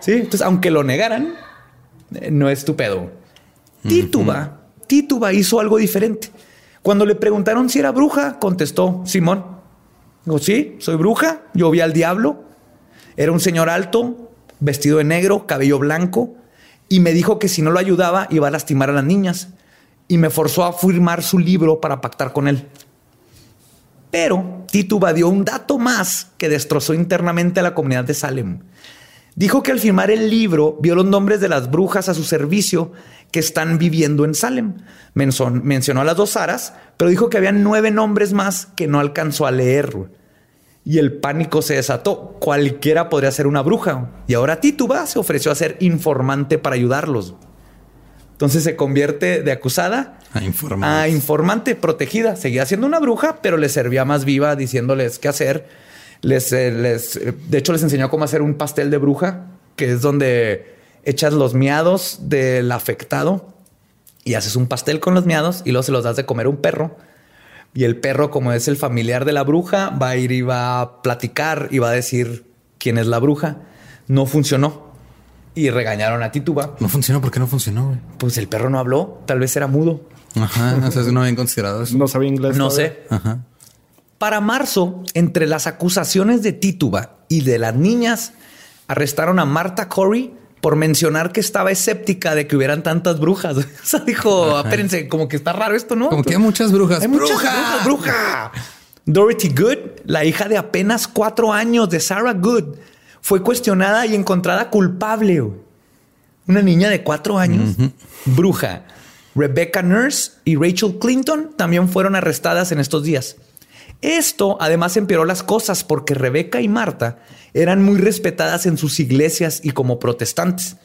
Sí, entonces aunque lo negaran, eh, no es tu pedo. Tituba, Tituba hizo algo diferente. Cuando le preguntaron si era bruja, contestó Simón. Digo, sí, soy bruja. Yo vi al diablo. Era un señor alto, vestido de negro, cabello blanco, y me dijo que si no lo ayudaba iba a lastimar a las niñas. Y me forzó a firmar su libro para pactar con él. Pero Tituba dio un dato más que destrozó internamente a la comunidad de Salem. Dijo que al firmar el libro vio los nombres de las brujas a su servicio que están viviendo en Salem. mencionó a las dos Saras, pero dijo que había nueve nombres más que no alcanzó a leer. Y el pánico se desató. Cualquiera podría ser una bruja. Y ahora Tituba se ofreció a ser informante para ayudarlos. Entonces se convierte de acusada a informante. a informante protegida. Seguía siendo una bruja, pero le servía más viva diciéndoles qué hacer. Les, eh, les, eh, de hecho, les enseñó cómo hacer un pastel de bruja, que es donde echas los miados del afectado y haces un pastel con los miados y luego se los das de comer a un perro. Y el perro, como es el familiar de la bruja, va a ir y va a platicar y va a decir quién es la bruja. No funcionó y regañaron a Tituba. No funcionó. ¿Por qué no funcionó? Pues el perro no habló. Tal vez era mudo. Ajá. O sea, no habían considerado eso. No sabía inglés. No sé. Ajá. Para marzo, entre las acusaciones de Tituba y de las niñas, arrestaron a Marta Corey por mencionar que estaba escéptica de que hubieran tantas brujas. O sea, dijo, espérense, como que está raro esto, ¿no? Como que hay muchas brujas. Hay muchas brujas, bruja. Dorothy Good, la hija de apenas cuatro años de Sarah Good, fue cuestionada y encontrada culpable. Una niña de cuatro años, bruja. Rebecca Nurse y Rachel Clinton también fueron arrestadas en estos días. Esto además empeoró las cosas porque Rebecca y Marta eran muy respetadas en sus iglesias y como protestantes.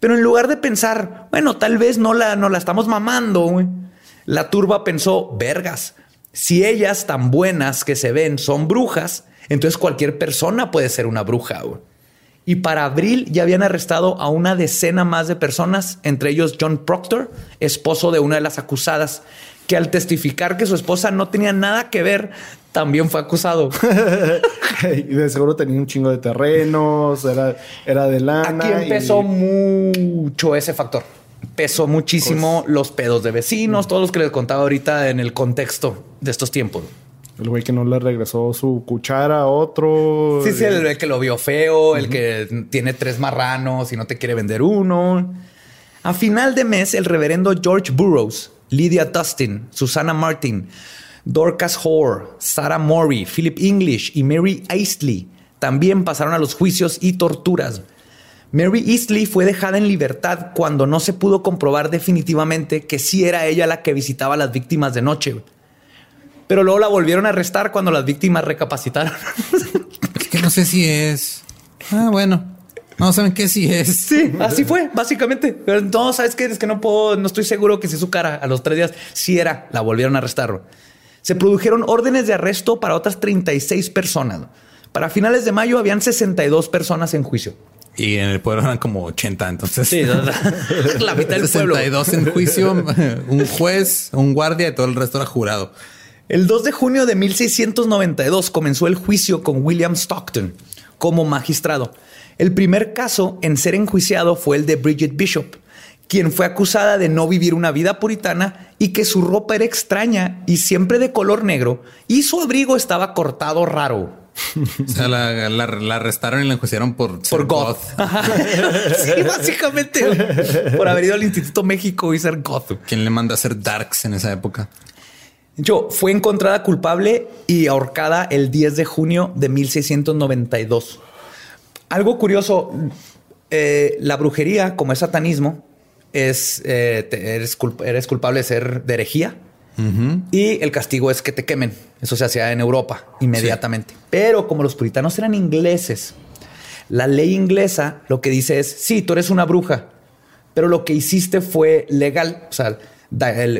Pero en lugar de pensar, bueno, tal vez no la, no la estamos mamando, la turba pensó, vergas, si ellas tan buenas que se ven son brujas, entonces cualquier persona puede ser una bruja. Y para abril ya habían arrestado a una decena más de personas, entre ellos John Proctor, esposo de una de las acusadas, que al testificar que su esposa no tenía nada que ver, también fue acusado. y de seguro tenía un chingo de terrenos, era, era de lana. Aquí empezó mucho ese factor. Pesó muchísimo pues los pedos de vecinos, todos los que les contaba ahorita en el contexto de estos tiempos. El güey que no le regresó su cuchara a otro. Sí, sí, el, que lo vio feo, el que tiene tres marranos y no te quiere vender uno. A final de mes, el reverendo George Burroughs Lydia Dustin, Susana Martin, Dorcas Hoare, Sarah Murray, Philip English y Mary Eastley también pasaron a los juicios y torturas. Mary Eastley fue dejada en libertad cuando no se pudo comprobar definitivamente que sí era ella la que visitaba a las víctimas de noche. Pero luego la volvieron a arrestar cuando las víctimas recapacitaron. Que no sé si es. Ah, bueno. No saben qué si es. Sí, así fue, básicamente. Pero no, sabes qué? es que no puedo, no estoy seguro que si su cara a los tres días sí era, la volvieron a arrestar. Se produjeron órdenes de arresto para otras 36 personas. Para finales de mayo habían 62 personas en juicio. Y en el pueblo eran como 80, entonces. Sí, la mitad del pueblo. 62 en juicio, un juez, un guardia y todo el resto era jurado. El 2 de junio de 1692 comenzó el juicio con William Stockton como magistrado. El primer caso en ser enjuiciado fue el de Bridget Bishop, quien fue acusada de no vivir una vida puritana y que su ropa era extraña y siempre de color negro y su abrigo estaba cortado raro. O sea, la, arrestaron y la enjuiciaron por, por goth. sí, básicamente por haber ido al Instituto México y ser goth. ¿Quién le manda a hacer darks en esa época? Yo fue encontrada culpable y ahorcada el 10 de junio de 1692. Algo curioso, eh, la brujería, como es satanismo, es eh, eres, culpable de ser de herejía y el castigo es que te quemen. Eso se hacía en Europa inmediatamente. Pero como los puritanos eran ingleses, la ley inglesa lo que dice es, sí, tú eres una bruja, pero lo que hiciste fue legal. O sea,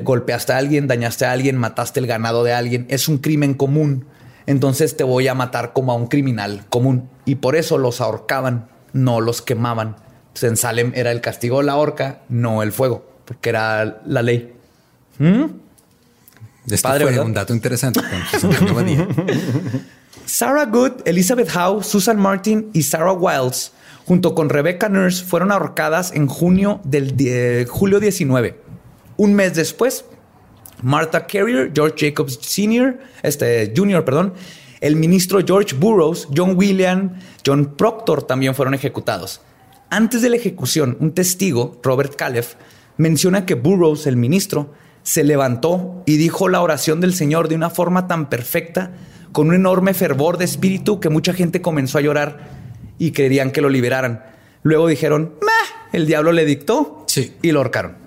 golpeaste a alguien, dañaste a alguien, mataste el ganado de alguien. Es un crimen común. Entonces te voy a matar como a un criminal común. Y por eso los ahorcaban, no los quemaban. en Salem era el castigo la horca, no el fuego, porque era la ley. ¿Mm? Esto Padre, un dato interesante. Sarah Good, Elizabeth Howe, Susan Martin y Sarah Wiles, junto con Rebecca Nurse, fueron ahorcadas en junio del julio 19. Un mes después, Martha Carrier, George Jacobs Sr., este, Jr., perdón, el ministro George Burroughs, John William, John Proctor también fueron ejecutados. Antes de la ejecución, un testigo, Robert Calef, menciona que Burroughs, el ministro, se levantó y dijo la oración del Señor de una forma tan perfecta, con un enorme fervor de espíritu que mucha gente comenzó a llorar y querían que lo liberaran. Luego dijeron, el diablo le dictó y lo ahorcaron.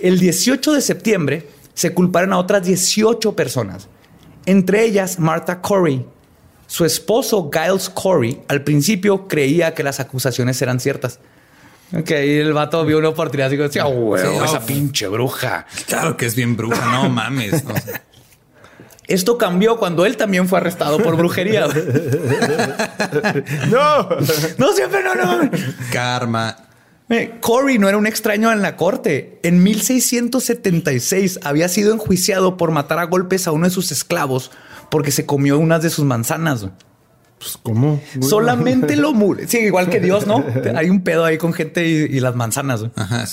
El 18 de septiembre se culparon a otras 18 personas, entre ellas Martha Corey. Su esposo Giles Corey al principio creía que las acusaciones eran ciertas Ok, el vato vio una oportunidad y dijo, sí, oh, esa pinche bruja. Claro que es bien bruja, no mames. Esto cambió cuando él también fue arrestado por brujería. no, no siempre no, no. Karma. Corey no era un extraño en la corte. En 1676 había sido enjuiciado por matar a golpes a uno de sus esclavos porque se comió unas de sus manzanas. Pues, ¿cómo? Solamente lo mure. Sí, igual que Dios, ¿no? Hay un pedo ahí con gente y, las manzanas. Ajá,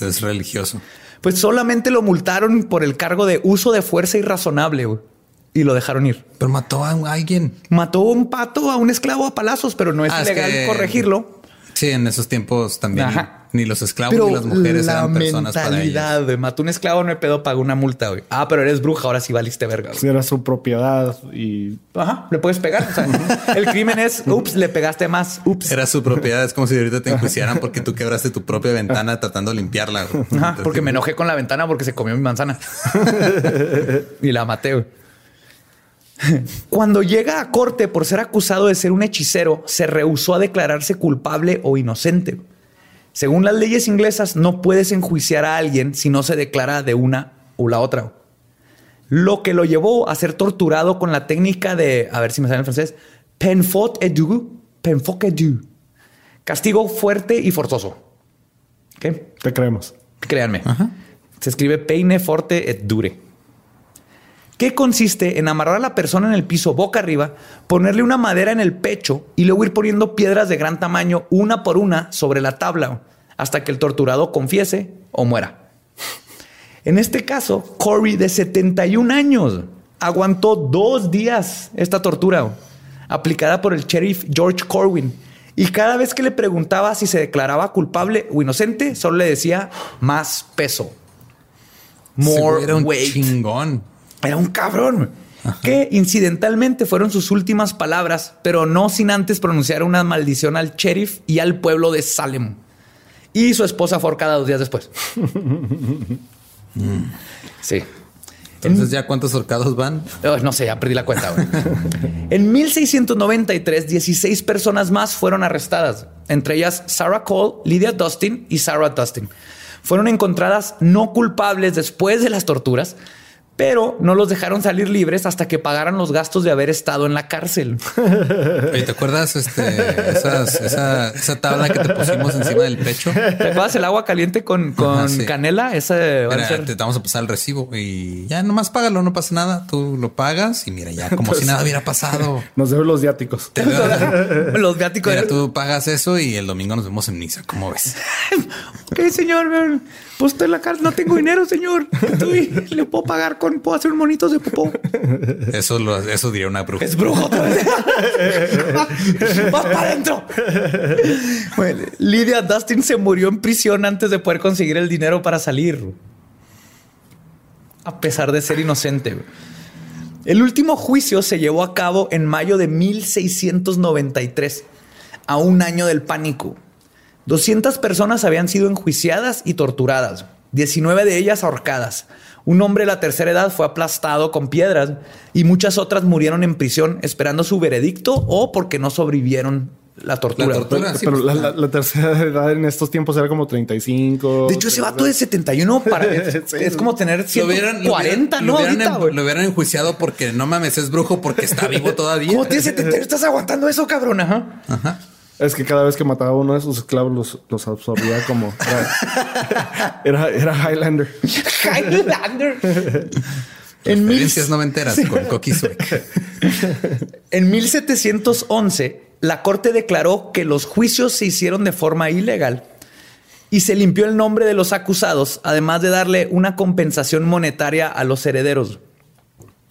es religioso. Pues solamente lo multaron por el cargo de uso de fuerza irrazonable y lo dejaron ir. Pero mató a alguien. Mató a un pato, a un esclavo a palazos, pero no es ah, legal corregirlo. Sí, en esos tiempos también. Ni los esclavos ni las mujeres eran personas para ellos. Mató un esclavo, no me pedo, pagó una multa. Güey. Ah, pero eres bruja, ahora sí valiste verga. Si era su propiedad y... Ajá, le puedes pegar. el crimen es, ups, le pegaste más, ups. Era su propiedad. Es como si ahorita te enjuiciaran porque tú quebraste tu propia ventana tratando de limpiarla. Ajá, porque me enojé con la ventana porque se comió mi manzana. y la maté, güey. Cuando llega a corte por ser acusado de ser un hechicero, se rehusó a declararse culpable o inocente. Según las leyes inglesas, no puedes enjuiciar a alguien si no se declara de una o la otra. Lo que lo llevó a ser torturado con la técnica de, a ver si me sale en francés, penfot et du, penfot et du. Castigo fuerte y forzoso. ¿Qué? Te creemos. Créanme. Se escribe peine forte et dure. ¿Qué consiste en amarrar a la persona en el piso boca arriba, ponerle una madera en el pecho y luego ir poniendo piedras de gran tamaño una por una sobre la tabla hasta que el torturado confiese o muera. En este caso, Corey, de 71 años, aguantó dos días esta tortura aplicada por el sheriff George Corwin. Y cada vez que le preguntaba si se declaraba culpable o inocente, solo le decía más peso. more weight. chingón. Era un cabrón. Que incidentalmente fueron sus últimas palabras, pero no sin antes pronunciar una maldición al sheriff y al pueblo de Salem. Y su esposa fue ahorcada dos días después. sí. Entonces, ¿ya cuántos horcados van? Oh, no sé, ya perdí la cuenta. en 1693, 16 personas más fueron arrestadas, entre ellas Sarah Cole, Lydia Dustin y Sarah Dustin. Fueron encontradas no culpables después de las torturas, pero no los dejaron salir libres hasta que pagaran los gastos de haber estado en la cárcel. Oye, ¿te acuerdas este, esas- esa, esa tabla que te pusimos encima del pecho? ¿Te acuerdas el agua caliente con, con Ajá, sí. canela? Ese va a Mira, ser- te vamos a pasar el recibo y ya nomás págalo, no pasa nada. Tú lo pagas y mira, ya como si nada hubiera pasado. Nos deben los viáticos. Te veo- los viáticos. Mira, tú pagas eso y el domingo nos vemos en misa. ¿Cómo ves? ¿Qué, señor? Pues estoy en la cárcel, no tengo dinero, señor. Estoy- le puedo pagar con, puedo hacer monitos de popó. Eso, lo, eso diría una bruja. Es brujo otra vez. ¡Vas para adentro! Bueno, Lydia Dustin se murió en prisión antes de poder conseguir el dinero para salir. A pesar de ser inocente. El último juicio se llevó a cabo en mayo de 1693, a un año del pánico. 200 personas habían sido enjuiciadas y torturadas, 19 de ellas ahorcadas. Un hombre de la tercera edad fue aplastado con piedras y muchas otras murieron en prisión esperando su veredicto o porque no sobrevivieron la tortura. La tortura. sí, Pero pues, la, la- la tercera edad en estos tiempos era como 35. De hecho, ese vato de 71 para, es, Sí. es como tener Lo hubieran, lo 40, hubieran- ¿no? lo hubieran Ahorita, en- güey. lo hubieran enjuiciado porque no mames, es brujo porque está vivo todavía. ¿Cómo tienes 71? ¿Estás aguantando eso, cabrón? Ajá. Ajá. Es que cada vez que mataba a uno de sus esclavos los, los absorbía como. Era, era, era Highlander. Highlander. En mil- Experiencias noventeras con Coqui. En 1711, la corte declaró que los juicios se hicieron de forma ilegal y se limpió el nombre de los acusados, además de darle una compensación monetaria a los herederos.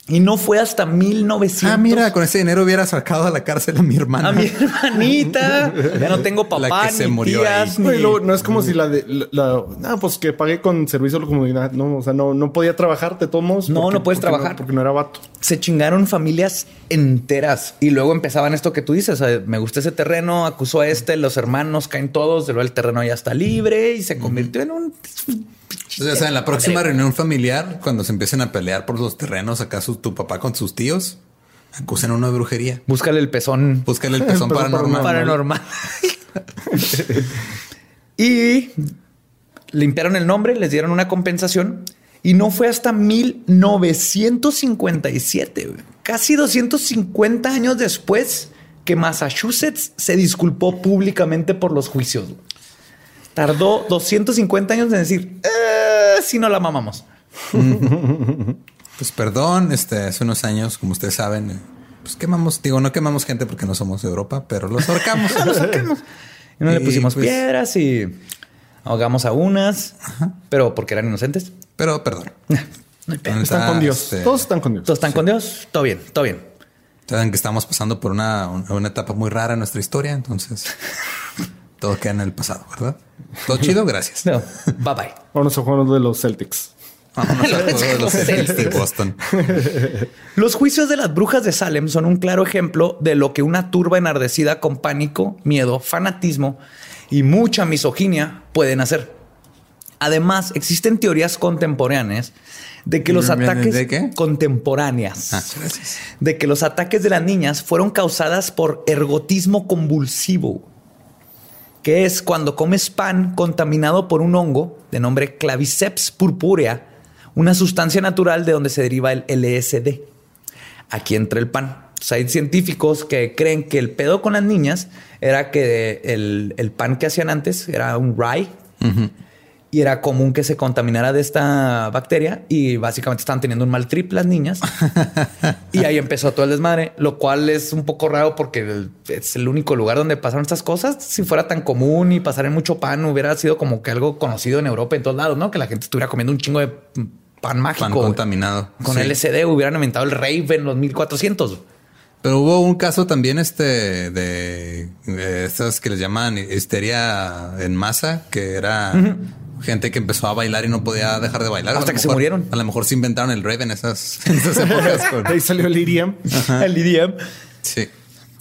Y no fue hasta 1900. Ah, mira, con ese dinero hubiera sacado a la cárcel a mi hermana. A mi hermanita. Ya no tengo papá, La que se murió tías, ahí. ni- No, y luego, no es como si la de. La, la- no, pues que pagué con servicio a la comunidad. No, o sea, no, no podía trabajar, te tomos. No, no puedes trabajar. porque no era vato. se chingaron familias enteras y luego empezaban esto que tú dices. o sea, me gusta ese terreno, acusó a este, los hermanos caen todos, luego el terreno ya está libre y se convirtió en un. O sea, en la próxima reunión familiar, cuando se empiecen a pelear por los terrenos, acaso tu papá con sus tíos, acusen a uno de brujería. Búscale el pezón Búscale el pezón Pezón paranormal. paranormal. y limpiaron el nombre, les dieron una compensación y no fue hasta 1957, güey, casi 250 años después, que Massachusetts se disculpó públicamente por los juicios. Tardó 250 años en decir, "Eh, si no la mamamos. Pues perdón, este, hace unos años, como ustedes saben, eh, pues quemamos, digo, no quemamos gente porque no somos de Europa, pero los ahorcamos. Los sacamos. Y no le pusimos pues- piedras y ahogamos a unas, pero porque eran inocentes. pero perdón. No Están con Dios. este, Todos están con Dios. Todos están con Dios. Todo bien, todo bien. Saben que estamos pasando por una, una etapa muy rara en nuestra historia, entonces todo queda en el pasado, ¿verdad? Todo chido, gracias. No, bye bye. Vámonos a jugar de los Celtics. Vámonos juego de los Celtics de. Boston. Los juicios de las brujas de Salem son un claro ejemplo de lo que una turba enardecida con pánico, miedo, fanatismo y mucha misoginia pueden hacer. Además, existen teorías contemporáneas de que los ¿De- de- ataques de qué? contemporáneas Ah, gracias. de que los ataques de las niñas fueron causadas por ergotismo convulsivo, que es cuando comes pan contaminado por un hongo de nombre Claviceps purpurea, una sustancia natural de donde se deriva el LSD. Aquí entra el pan. Hay científicos que creen que el pedo con las niñas era que el, el pan que hacían antes era un rye y era común que se contaminara de esta bacteria y básicamente estaban teniendo un mal trip las niñas. y ahí empezó todo el desmadre, lo cual es un poco raro porque es el único lugar donde pasaron estas cosas. Si fuera tan común y pasar en mucho pan, hubiera sido como que algo conocido en Europa en todos lados, ¿no? Que la gente estuviera comiendo un chingo de pan mágico. Pan contaminado. Con Sí. LSD hubieran inventado el rave en los 1400. Pero hubo un caso también este de, de estas que les llaman histeria en masa, que era gente que empezó a bailar y no podía dejar de bailar. Hasta que se murieron. A lo mejor se inventaron el rave en esas, en esas épocas. con- Ahí salió el EDM. El EDM. Sí.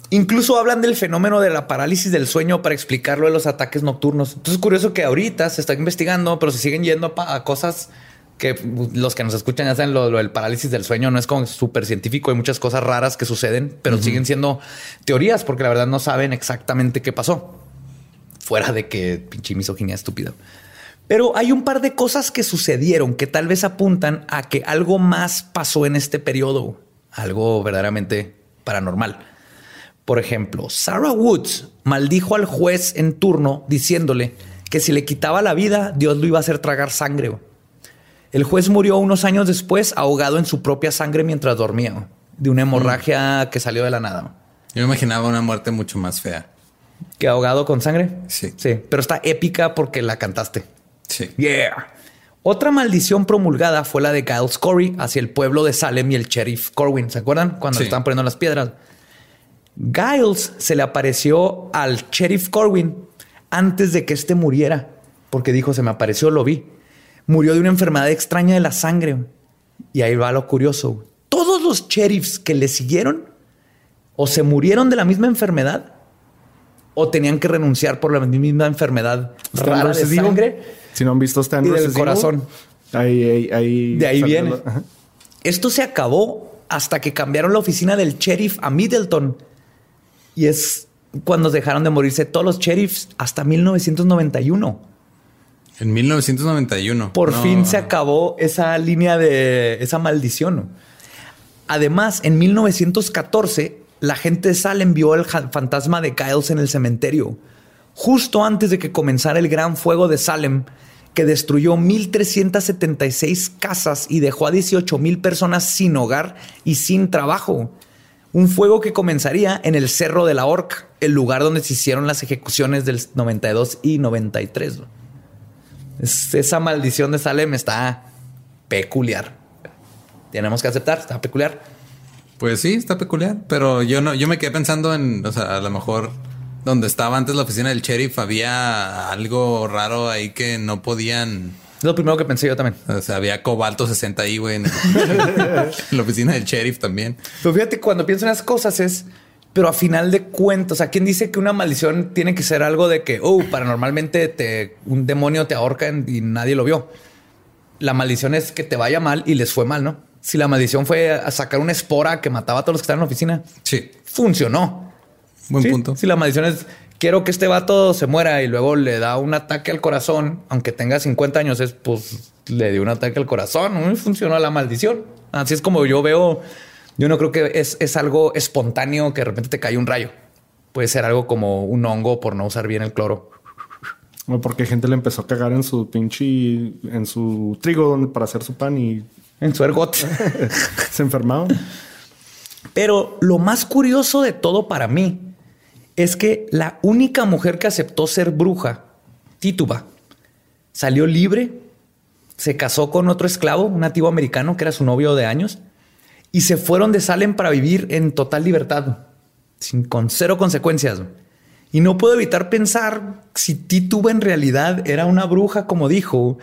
Incluso hablan del fenómeno de la parálisis del sueño para explicarlo de los ataques nocturnos. Entonces es curioso que ahorita se está investigando, pero se siguen yendo a, cosas que los que nos escuchan ya saben lo, lo del parálisis del sueño. No es como súper científico. Hay muchas cosas raras que suceden, pero siguen siendo teorías porque la verdad no saben exactamente qué pasó. Fuera de que pinche misoginia estúpida. Pero hay un par de cosas que sucedieron que tal vez apuntan a que algo más pasó en este periodo. Algo verdaderamente paranormal. Por ejemplo, Sarah Woods maldijo al juez en turno diciéndole que si le quitaba la vida, Dios lo iba a hacer tragar sangre. El juez murió unos años después ahogado en su propia sangre mientras dormía, de una hemorragia que salió de la nada. Yo me imaginaba una muerte mucho más fea. ¿Que ahogado con sangre? Sí. Sí, pero está épica porque la cantaste. Sí. Yeah. Otra maldición promulgada fue la de Giles Corey hacia el pueblo de Salem y el sheriff Corwin. ¿Se acuerdan? Cuando Sí. le estaban poniendo las piedras. Giles se le apareció al sheriff Corwin antes de que éste muriera, porque dijo, se me apareció, lo vi. Murió de una enfermedad extraña de la sangre. Y ahí va lo curioso. Todos los sheriffs que le siguieron o se murieron de la misma enfermedad o tenían que renunciar por la misma enfermedad rara de sangre. Si no han visto Stand Y del corazón. Ahí, ahí, ahí De ahí viene. ajá. Esto se acabó hasta que cambiaron la oficina del sheriff a Middleton. Y es cuando dejaron de morirse todos los sheriffs hasta 1991. En 1991. Por No. fin se acabó esa línea de esa maldición. Además, en 1914, la gente de Salem vio el fantasma de Giles en el cementerio, justo antes de que comenzara el gran fuego de Salem, que destruyó 1.376 casas y dejó a 18.000 personas sin hogar y sin trabajo. Un fuego que comenzaría en el Cerro de la Horca, el lugar donde se hicieron las ejecuciones del 92 y 93. ¿no? Es- esa maldición de Salem está peculiar. Tenemos que aceptar, está peculiar. Pues sí, está peculiar. Pero yo no, yo me quedé pensando en, o sea, a lo mejor donde estaba antes la oficina del sheriff había algo raro ahí que no podían. Es lo primero que pensé yo también. O sea, había cobalto 60 ahí, güey. En, la oficina del sheriff también. Pero fíjate, cuando pienso en las cosas es, pero a final de cuentas, sea, ¿quién dice que una maldición tiene que ser algo de que, oh, paranormalmente te, un demonio te ahorca y nadie lo vio? La maldición es que te vaya mal y les fue mal, ¿no? Si la maldición fue a sacar una espora que mataba a todos los que estaban en la oficina, Sí, funcionó. buen Sí, punto. Si la maldición es quiero que este vato se muera y luego le da un ataque al corazón, aunque tenga 50 años, es pues le dio un ataque al corazón. No funcionó la maldición. Así es como yo veo. Yo no creo que es, es algo espontáneo que de repente te cae un rayo. Puede ser algo como un hongo por no usar bien el cloro. O porque gente le empezó a cagar en su pinche, en su trigo donde, para hacer su pan y En su ergot. se enfermaron. Pero lo más curioso de todo para mí es que la única mujer que aceptó ser bruja, Tituba, salió libre, se casó con otro esclavo, un nativo americano que era su novio de años, y se fueron de Salem para vivir en total libertad, sin, con cero consecuencias. Y no puedo evitar pensar si Tituba en realidad era una bruja, como dijo,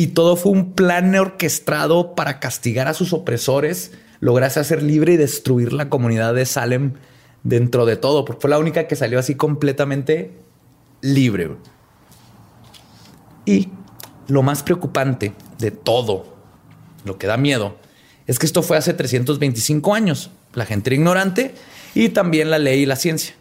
y todo fue un plan orquestado para castigar a sus opresores, lograrse hacer libre y destruir la comunidad de Salem dentro de todo, porque fue la única que salió así completamente libre. Y lo más preocupante de todo, lo que da miedo, es que esto fue hace 325 años. La gente era ignorante y también la ley y la ciencia.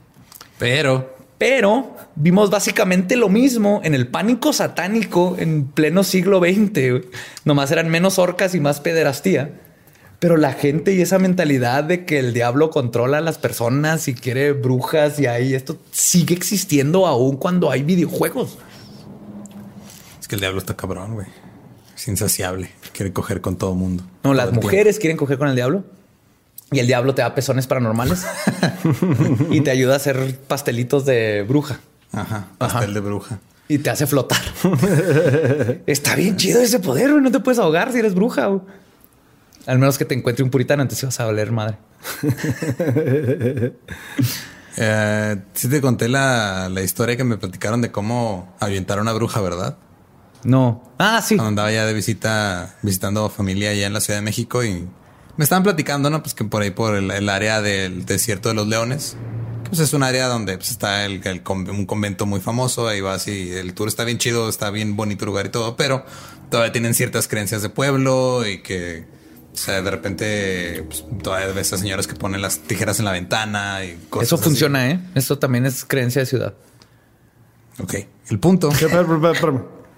Pero Pero vimos básicamente lo mismo en el pánico satánico en pleno siglo XX. Nomás eran menos orcas y más pederastía. Pero la gente y esa mentalidad de que el diablo controla a las personas y quiere brujas y ahí esto sigue existiendo aún cuando hay videojuegos. es que el diablo está cabrón, güey. Es insaciable. Quiere coger con todo mundo. No, las tiempo. mujeres quieren coger con el diablo y el diablo te da pezones paranormales y te ayuda a hacer pastelitos de bruja Ajá. Pastel de bruja. y te hace flotar. Está bien chido ese poder, güey. No te puedes ahogar si eres bruja. güey. Al menos que te encuentre un puritano, entonces vas a valer madre. Eh, sí te conté la, la historia que me platicaron de cómo ahuyentar a una bruja, ¿verdad? No. Ah, sí. Cuando andaba ya de visita, visitando familia allá en la Ciudad de México y me estaban platicando, ¿no? Pues que por ahí, por el, el área del desierto de los leones, pues es un área donde pues, está el, un convento muy famoso. Ahí vas y el tour está bien chido, está bien bonito lugar y todo, pero todavía tienen ciertas creencias de pueblo y que, o sea, de repente pues, todavía ves a señoras que ponen las tijeras en la ventana y cosas Eso así. funciona, ¿eh? Eso también es creencia de ciudad. Ok. El punto.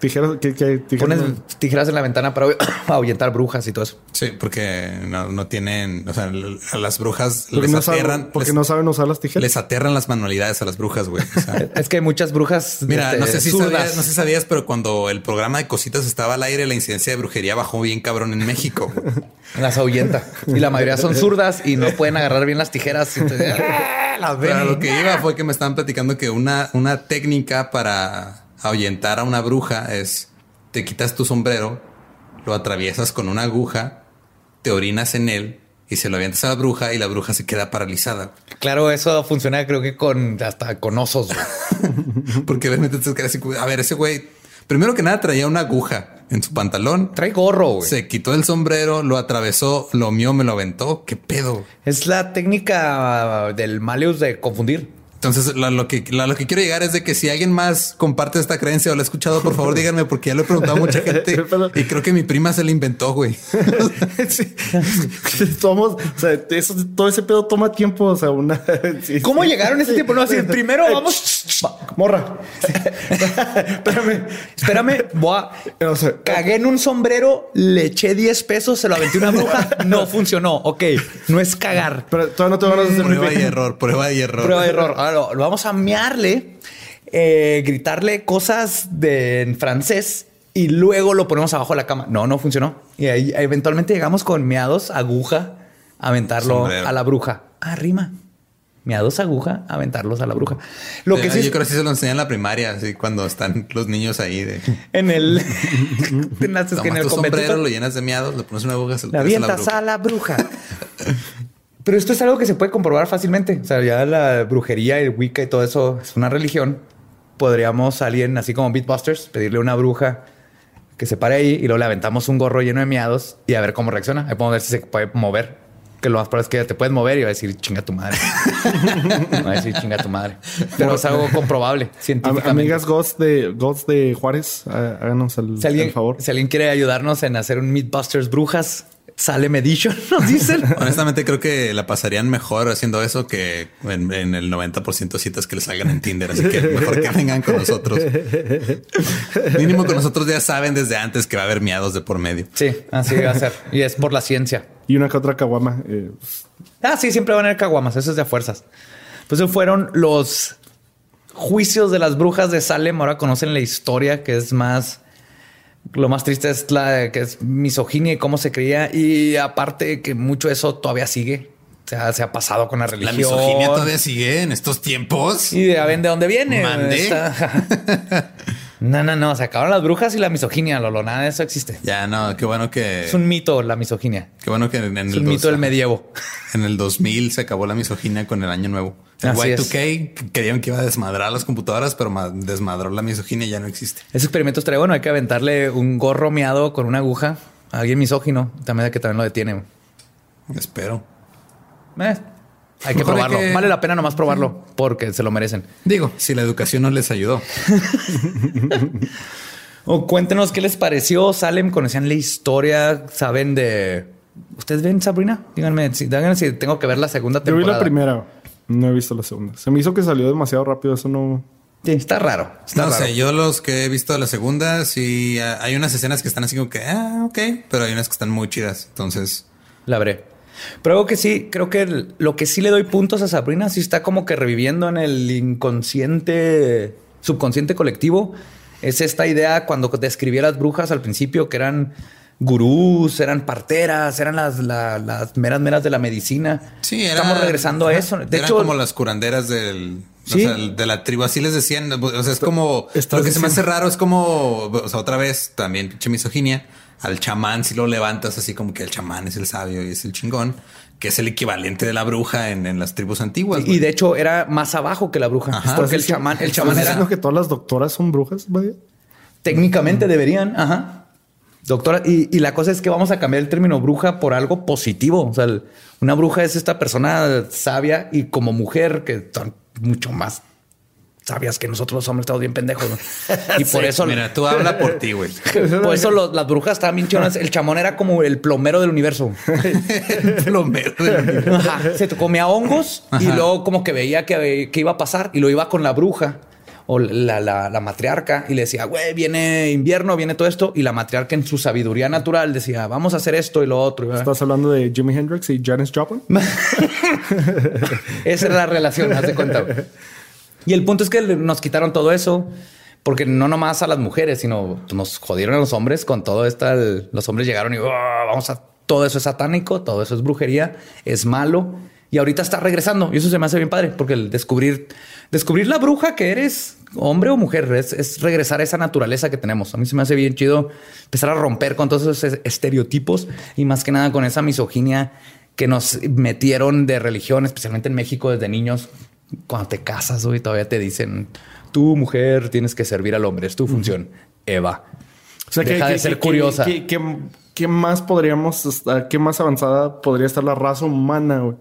Tijeras, ¿qué, qué tijeras? Pones tijeras en la ventana para ahuyentar brujas y todo eso. Sí, porque no, no tienen, o sea, a las brujas Porque, les no saben, aterran, porque les, no saben usar las tijeras. les aterran las manualidades a las brujas, güey. O sea, Es que hay muchas brujas. Mira, este, no sé si sabías, no sé si sabías, pero cuando el programa de cositas estaba al aire, la incidencia de brujería bajó bien cabrón en México. Las ahuyenta. Y la mayoría son zurdas y no pueden agarrar bien las tijeras. Entonces, ¡ah! las ven. Pero lo que iba fue que me estaban platicando que una, una técnica para ahuyentar a una bruja es te quitas tu sombrero, lo atraviesas con una aguja, te orinas en él y se lo avientas a la bruja y la bruja se queda paralizada. Claro, eso funciona creo que con hasta con osos. Porque obviamente te quedas así, a ver, ese güey, primero que nada traía una aguja en su pantalón. Trae gorro, güey. Se quitó el sombrero, lo atravesó, lo mío me lo aventó. ¿Qué pedo? Es la técnica del Malius de confundir. Entonces, lo, lo que, lo, lo que quiero llegar es de que si alguien más comparte esta creencia o la ha escuchado, por favor díganme, porque ya lo he preguntado a mucha gente y creo que mi prima se la inventó, güey. Sí. Somos, o sea, eso, todo ese pedo toma tiempo. O sea, una. sí, ¿Cómo sí. llegaron a ese tiempo? No, así, primero vamos. Va, morra. Espérame. Espérame, voy a. O sea, Cagué en un sombrero, le eché 10 pesos, se lo aventé una bruja. No funcionó. Ok, no es cagar. pero todavía no te van a hacer Prueba y error, prueba y error. Prueba de error. Ahora lo, lo vamos a mearle, eh, gritarle cosas de, en francés y luego lo ponemos abajo de la cama. No, no funcionó. Y ahí eventualmente llegamos con meados, aguja, aventarlo Sombrero. a la bruja. Ah, rima. Meados, aguja, aventarlos a la bruja. Lo que sí Yo creo que sí se lo enseñan en la primaria, así cuando están los niños ahí de en el, en, las- que en tomas el tu convento sombrero, lo llenas de miados, le pones una aguja, se lo a la avientas bruja. a la bruja. Pero esto es algo que se puede comprobar fácilmente. O sea, ya la brujería y el Wicca y todo eso es una religión. Podríamos a alguien, así como Beatbusters, pedirle a una bruja que se pare ahí y luego le aventamos un gorro lleno de miados y a ver cómo reacciona. Ahí podemos ver si se puede mover. Que lo más probable es que te puedes mover y va a decir chinga tu madre. va a decir chinga tu madre. Pero es algo comprobable. Amigas Ghost de, Ghost de Juárez, háganos el, si alguien, el favor. si alguien quiere ayudarnos en hacer un Meatbusters brujas, sale Edition, nos dicen. Honestamente creo que la pasarían mejor haciendo eso que en, en el 90% de citas que les salgan en Tinder. Así que mejor que vengan con nosotros. Mínimo con nosotros ya saben desde antes que va a haber miados de por medio. Sí, así va a ser. Y es por la ciencia. Y una que otra caguama. eh, Ah, sí, siempre van a haber caguamas. Eso es de a fuerzas. Pues esos fueron los juicios de las brujas de Salem. Ahora conocen la historia, que es más. Lo más triste es la que es misoginia y cómo se creía. Y aparte que mucho eso todavía sigue. O sea, se ha pasado con la La religión. misoginia todavía sigue en estos tiempos. Y ya ven de dónde viene. Mande. Está- No, no, no. Se acabaron las brujas y la misoginia, Lolo. Nada de eso existe. Ya no, qué bueno que Es un mito la misoginia. qué bueno que en, en Es el un mito del medievo. en el 2000 se acabó la misoginia con el año nuevo. El Así Y2K creían que iba a desmadrar las computadoras, pero ma- desmadró la misoginia y ya no existe. Ese experimento estaría bueno. Hay que aventarle un gorro meado con una aguja a alguien misógino. También hay que también lo detiene. Espero. Eh, hay que Mejor probarlo. que- Vale la pena nomás probarlo porque se lo merecen. Digo, si la educación no les ayudó. O cuéntenos qué les pareció. Salem, conocían la historia, saben de. ¿Ustedes ven Sabrina? Díganme si, díganme si tengo que ver la segunda yo vi temporada. la primera. No he visto la segunda. Se me hizo que salió demasiado rápido. Eso no. Sí, está raro. Está No raro. sé, yo los que he visto de la segunda, sí hay unas escenas que están así como que, ah, ok, pero hay unas que están muy chidas. Entonces, La veré. Pero algo que sí, creo que el- lo que sí le doy puntos a Sabrina, sí está como que reviviendo en el inconsciente, subconsciente colectivo. Es esta idea cuando describí a las brujas al principio, que eran gurús, eran parteras, eran las, la- las meras meras de la medicina. sí, era- estamos regresando a eso. De eran hecho, como las curanderas del, Sí. o sea, de la tribu. Así les decían. O sea, es como lo que se me hace raro es como, o sea, otra vez también pinche misoginia. Al chamán, si lo levantas así como que el chamán es el sabio y es el chingón, que es el equivalente de la bruja en, en las tribus antiguas. y de hecho era más abajo que la bruja. Ajá. Porque el chamán, el chamán ¿Estás era diciendo que todas las doctoras son brujas? vaya? Técnicamente deberían, ajá. Doctora, y, y la cosa es que vamos a cambiar el término bruja por algo positivo. O sea, el- una bruja es esta persona sabia y como mujer que son mucho más sabias que nosotros los hombres estamos bien pendejos. ¿no? Y por eso, Mira, tú habla por ti, güey. por eso los- las brujas estaban bien chonas. El chamón era como el plomero del universo. Plomero del universo. Ajá. Se comía hongos y luego como que veía que, que iba a pasar y lo iba con la bruja o la, la- la matriarca y le decía, güey, viene invierno, viene todo esto. Y la matriarca en su sabiduría natural decía, vamos a hacer esto y lo otro. ¿Estás hablando de Jimi Hendrix y Janis Joplin? Esa era la relación, haz de cuenta. Y el punto es que nos quitaron todo eso. Porque no nomás a las mujeres, sino nos jodieron a los hombres con todo esto. el- Los hombres llegaron y "Oh, vamos a todo eso es satánico, todo eso es brujería, es malo. Y ahorita está regresando. Y eso se me hace bien padre, porque el descubrir, descubrir la bruja que eres, hombre o mujer, es, es regresar a esa naturaleza que tenemos. A mí se me hace bien chido empezar a romper con todos esos estereotipos y más que nada con esa misoginia que nos metieron de religión, especialmente en México desde niños. Cuando te casas, güey, todavía te dicen, tú mujer tienes que servir al hombre, es tu función. Eva. O sea, Deja de ser curiosa. ¿qué, más podríamos estar, qué más avanzada podría estar la raza humana güey?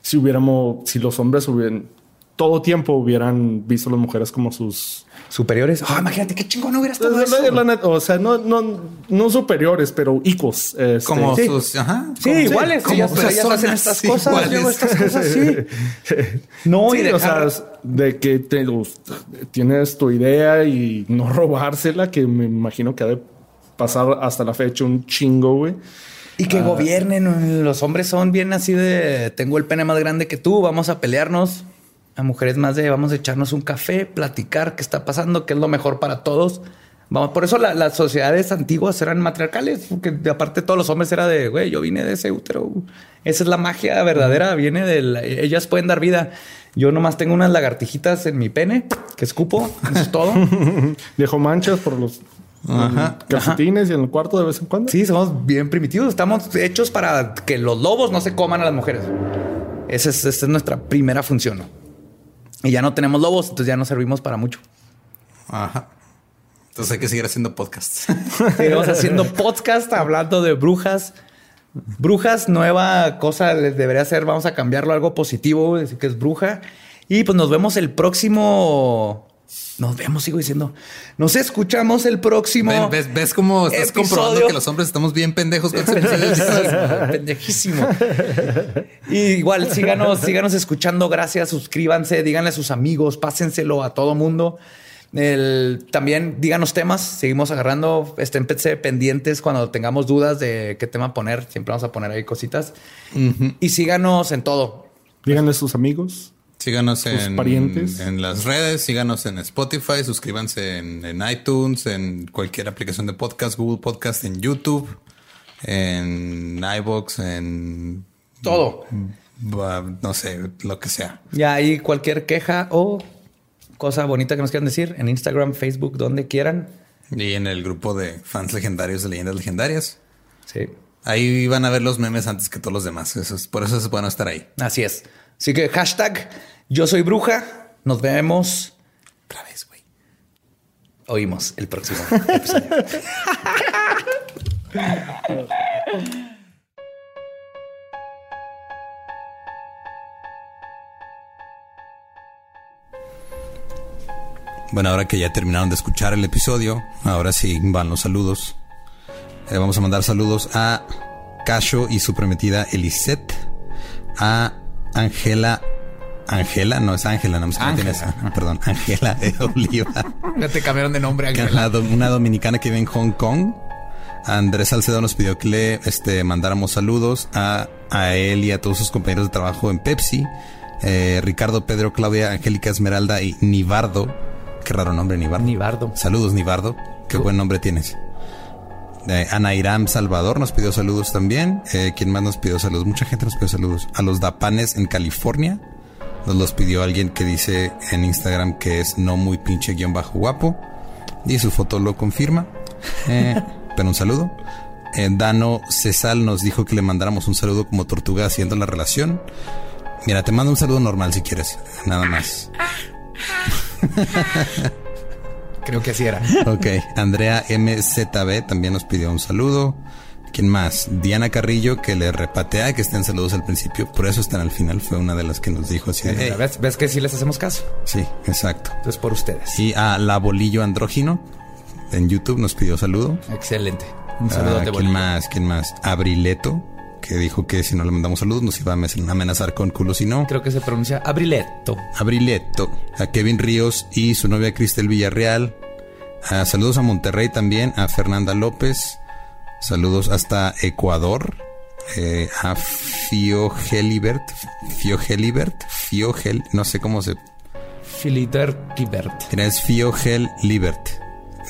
si hubiéramos, si los hombres hubieran todo tiempo hubieran visto a las mujeres como sus Superiores. Ah, imagínate qué chingón hubiera estado La- eso. la- o sea, no, no, no superiores, pero equos. este, Como Sí. sus. Ajá. Sí, como- iguales. como ellas, ellas hacen estas cosas. luego estas cosas, sí. No, Sí, y o sea, de que te- tienes tu idea y no robársela, que me imagino que ha de pasar hasta la fecha un chingo, güey. Y que gobiernen. Los hombres son bien así de tengo el pene más grande que tú, vamos a pelearnos. A mujeres más de vamos a echarnos un café, platicar qué está pasando, qué es lo mejor para todos. Vamos, por eso la- las sociedades antiguas eran matriarcales, porque aparte todos los hombres era de güey, yo vine de ese útero. Esa es la magia verdadera, viene de la- ellas pueden dar vida. Yo nomás tengo unas lagartijitas en mi pene que escupo, eso es todo. Dejo manchas por los Ajá. calcetines y en el cuarto de vez en cuando. Sí, somos bien primitivos. Estamos hechos para que los lobos no se coman a las mujeres. Esa es, esa es nuestra primera función. Y ya no tenemos lobos, entonces ya no servimos para mucho. Ajá. Entonces hay que seguir haciendo podcasts. Seguimos haciendo podcast hablando de brujas. Brujas, nueva cosa les debería ser. Vamos a cambiarlo a algo positivo, decir que es bruja. Y pues nos vemos el próximo. Nos vemos, sigo diciendo. Nos escuchamos el próximo. ¿Ves, ves cómo estás Episodio. comprobando que los hombres estamos bien pendejos con episodio? Pendejísimo. Y igual, síganos, síganos escuchando. Gracias. Suscríbanse, díganle a sus amigos, pásenselo a todo mundo. El- también díganos temas. Seguimos agarrando. Esténse pendientes cuando tengamos dudas de qué tema poner. Siempre vamos a poner ahí cositas. Y síganos en todo. Díganle a sus amigos. Síganos en, parientes. en las redes, síganos en Spotify, suscríbanse en, en iTunes, en cualquier aplicación de podcast, Google Podcast, en YouTube, en iBox, en Todo. bah, no sé, lo que sea. Ya ahí cualquier queja o cosa bonita que nos quieran decir en Instagram, Facebook, donde quieran. Y en el grupo de fans legendarios de leyendas legendarias. Sí. Ahí van a ver los memes antes que todos los demás. Eso es, por eso es bueno estar ahí. Así es. Así que hashtag yo soy bruja. Nos vemos. Otra vez, güey. Oímos el próximo episodio. Bueno, ahora que ya terminaron de escuchar el episodio, ahora sí van los saludos. Eh, vamos a mandar saludos a Casho y su prometida Elisette, a Angela. Angela, no es Ángela, no me esa. Perdón, Angela de Oliva, Ya te cambiaron de nombre, la do- una dominicana que vive en Hong Kong. Andrés Salcedo nos pidió que le este, mandáramos saludos a, a él y a todos sus compañeros de trabajo en Pepsi. Eh, Ricardo, Pedro, Claudia, Angélica Esmeralda y Nibardo. Qué raro nombre, Nibardo. Nibardo. Saludos, Nibardo. Qué buen nombre tienes. Eh, Ana Irán Salvador nos pidió saludos también. Eh, ¿Quién más nos pidió saludos? Mucha gente nos pidió saludos. A los Dapanes en California. Nos los pidió alguien que dice en Instagram que es no muy pinche guion bajo guapo. Y su foto lo confirma. Eh, pero un saludo. Eh, Dano Cesal nos dijo que le mandáramos un saludo como tortuga haciendo la relación. Mira, te mando un saludo normal si quieres. Nada más. Creo que así era. Ok. Andrea MZB también nos pidió un saludo. ¿Quién más? Diana Carrillo, que le repatea que estén saludos al principio. Por eso están al final. Fue una de las que nos dijo así. de, "Hey". ¿Ves, ves que sí les hacemos caso? Sí, exacto. Entonces por ustedes. Y a La Bolillo Andrógino en YouTube nos pidió saludo. Excelente. Un saludo Ah, ¿Quién bolillo. más? ¿Quién más? Abrileto, que dijo que si no le mandamos saludos nos iba a amenazar- amenazar con culo si no. Creo que se pronuncia Abrileto. Abrileto, a Kevin Ríos y su novia Cristel Villarreal. Ah, saludos a Monterrey también, a Fernanda López. Saludos hasta Ecuador. eh, a Fio Helibert. Fio Helibert. Fio Hel, no sé cómo se. Filiter Kibert. Mira, es Fio Libert.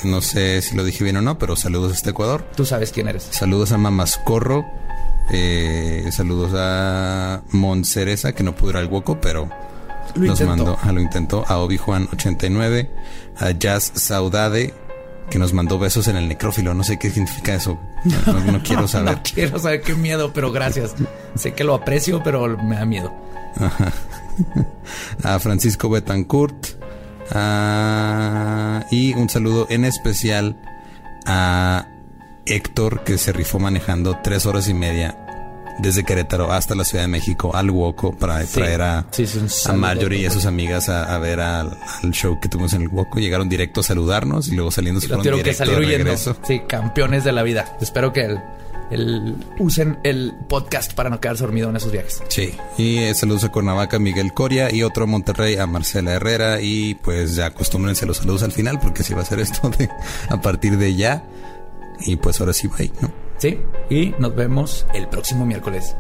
No sé si lo dije bien o no, pero saludos hasta Ecuador. Tú sabes quién eres. Saludos a Mamascorro. Eh, saludos a Moncereza, que no pudo ir al hueco, pero Lo nos intentó. mandó, ah, lo intentó. A Obi Juan 89. A Jazz Saudade, que nos mandó besos en el necrófilo. No sé qué significa eso. No, no- no quiero saber. No quiero saber qué miedo, pero gracias. sé que lo aprecio, pero me da miedo. a Francisco Betancourt. a- y un saludo en especial a Héctor, que se rifó manejando tres horas y media desde Querétaro hasta la Ciudad de México al Woco para Sí. traer a, Sí, a. Marjorie y a sus amigas a, a ver al, al show que tuvimos en el Woco. Llegaron directo a saludarnos y luego saliendo se fueron que salir de regreso. Sí, campeones de la vida. Espero que el, el- usen el podcast para no quedarse dormido en esos viajes. Sí, y eh, saludos a Cuernavaca, Miguel Coria y otro a Monterrey, a Marcela Herrera. Y pues ya acostúmbrense los saludos al final, porque así va a ser esto de a partir de ya. Y pues ahora sí, bye, ¿no? Sí, y nos vemos el próximo miércoles.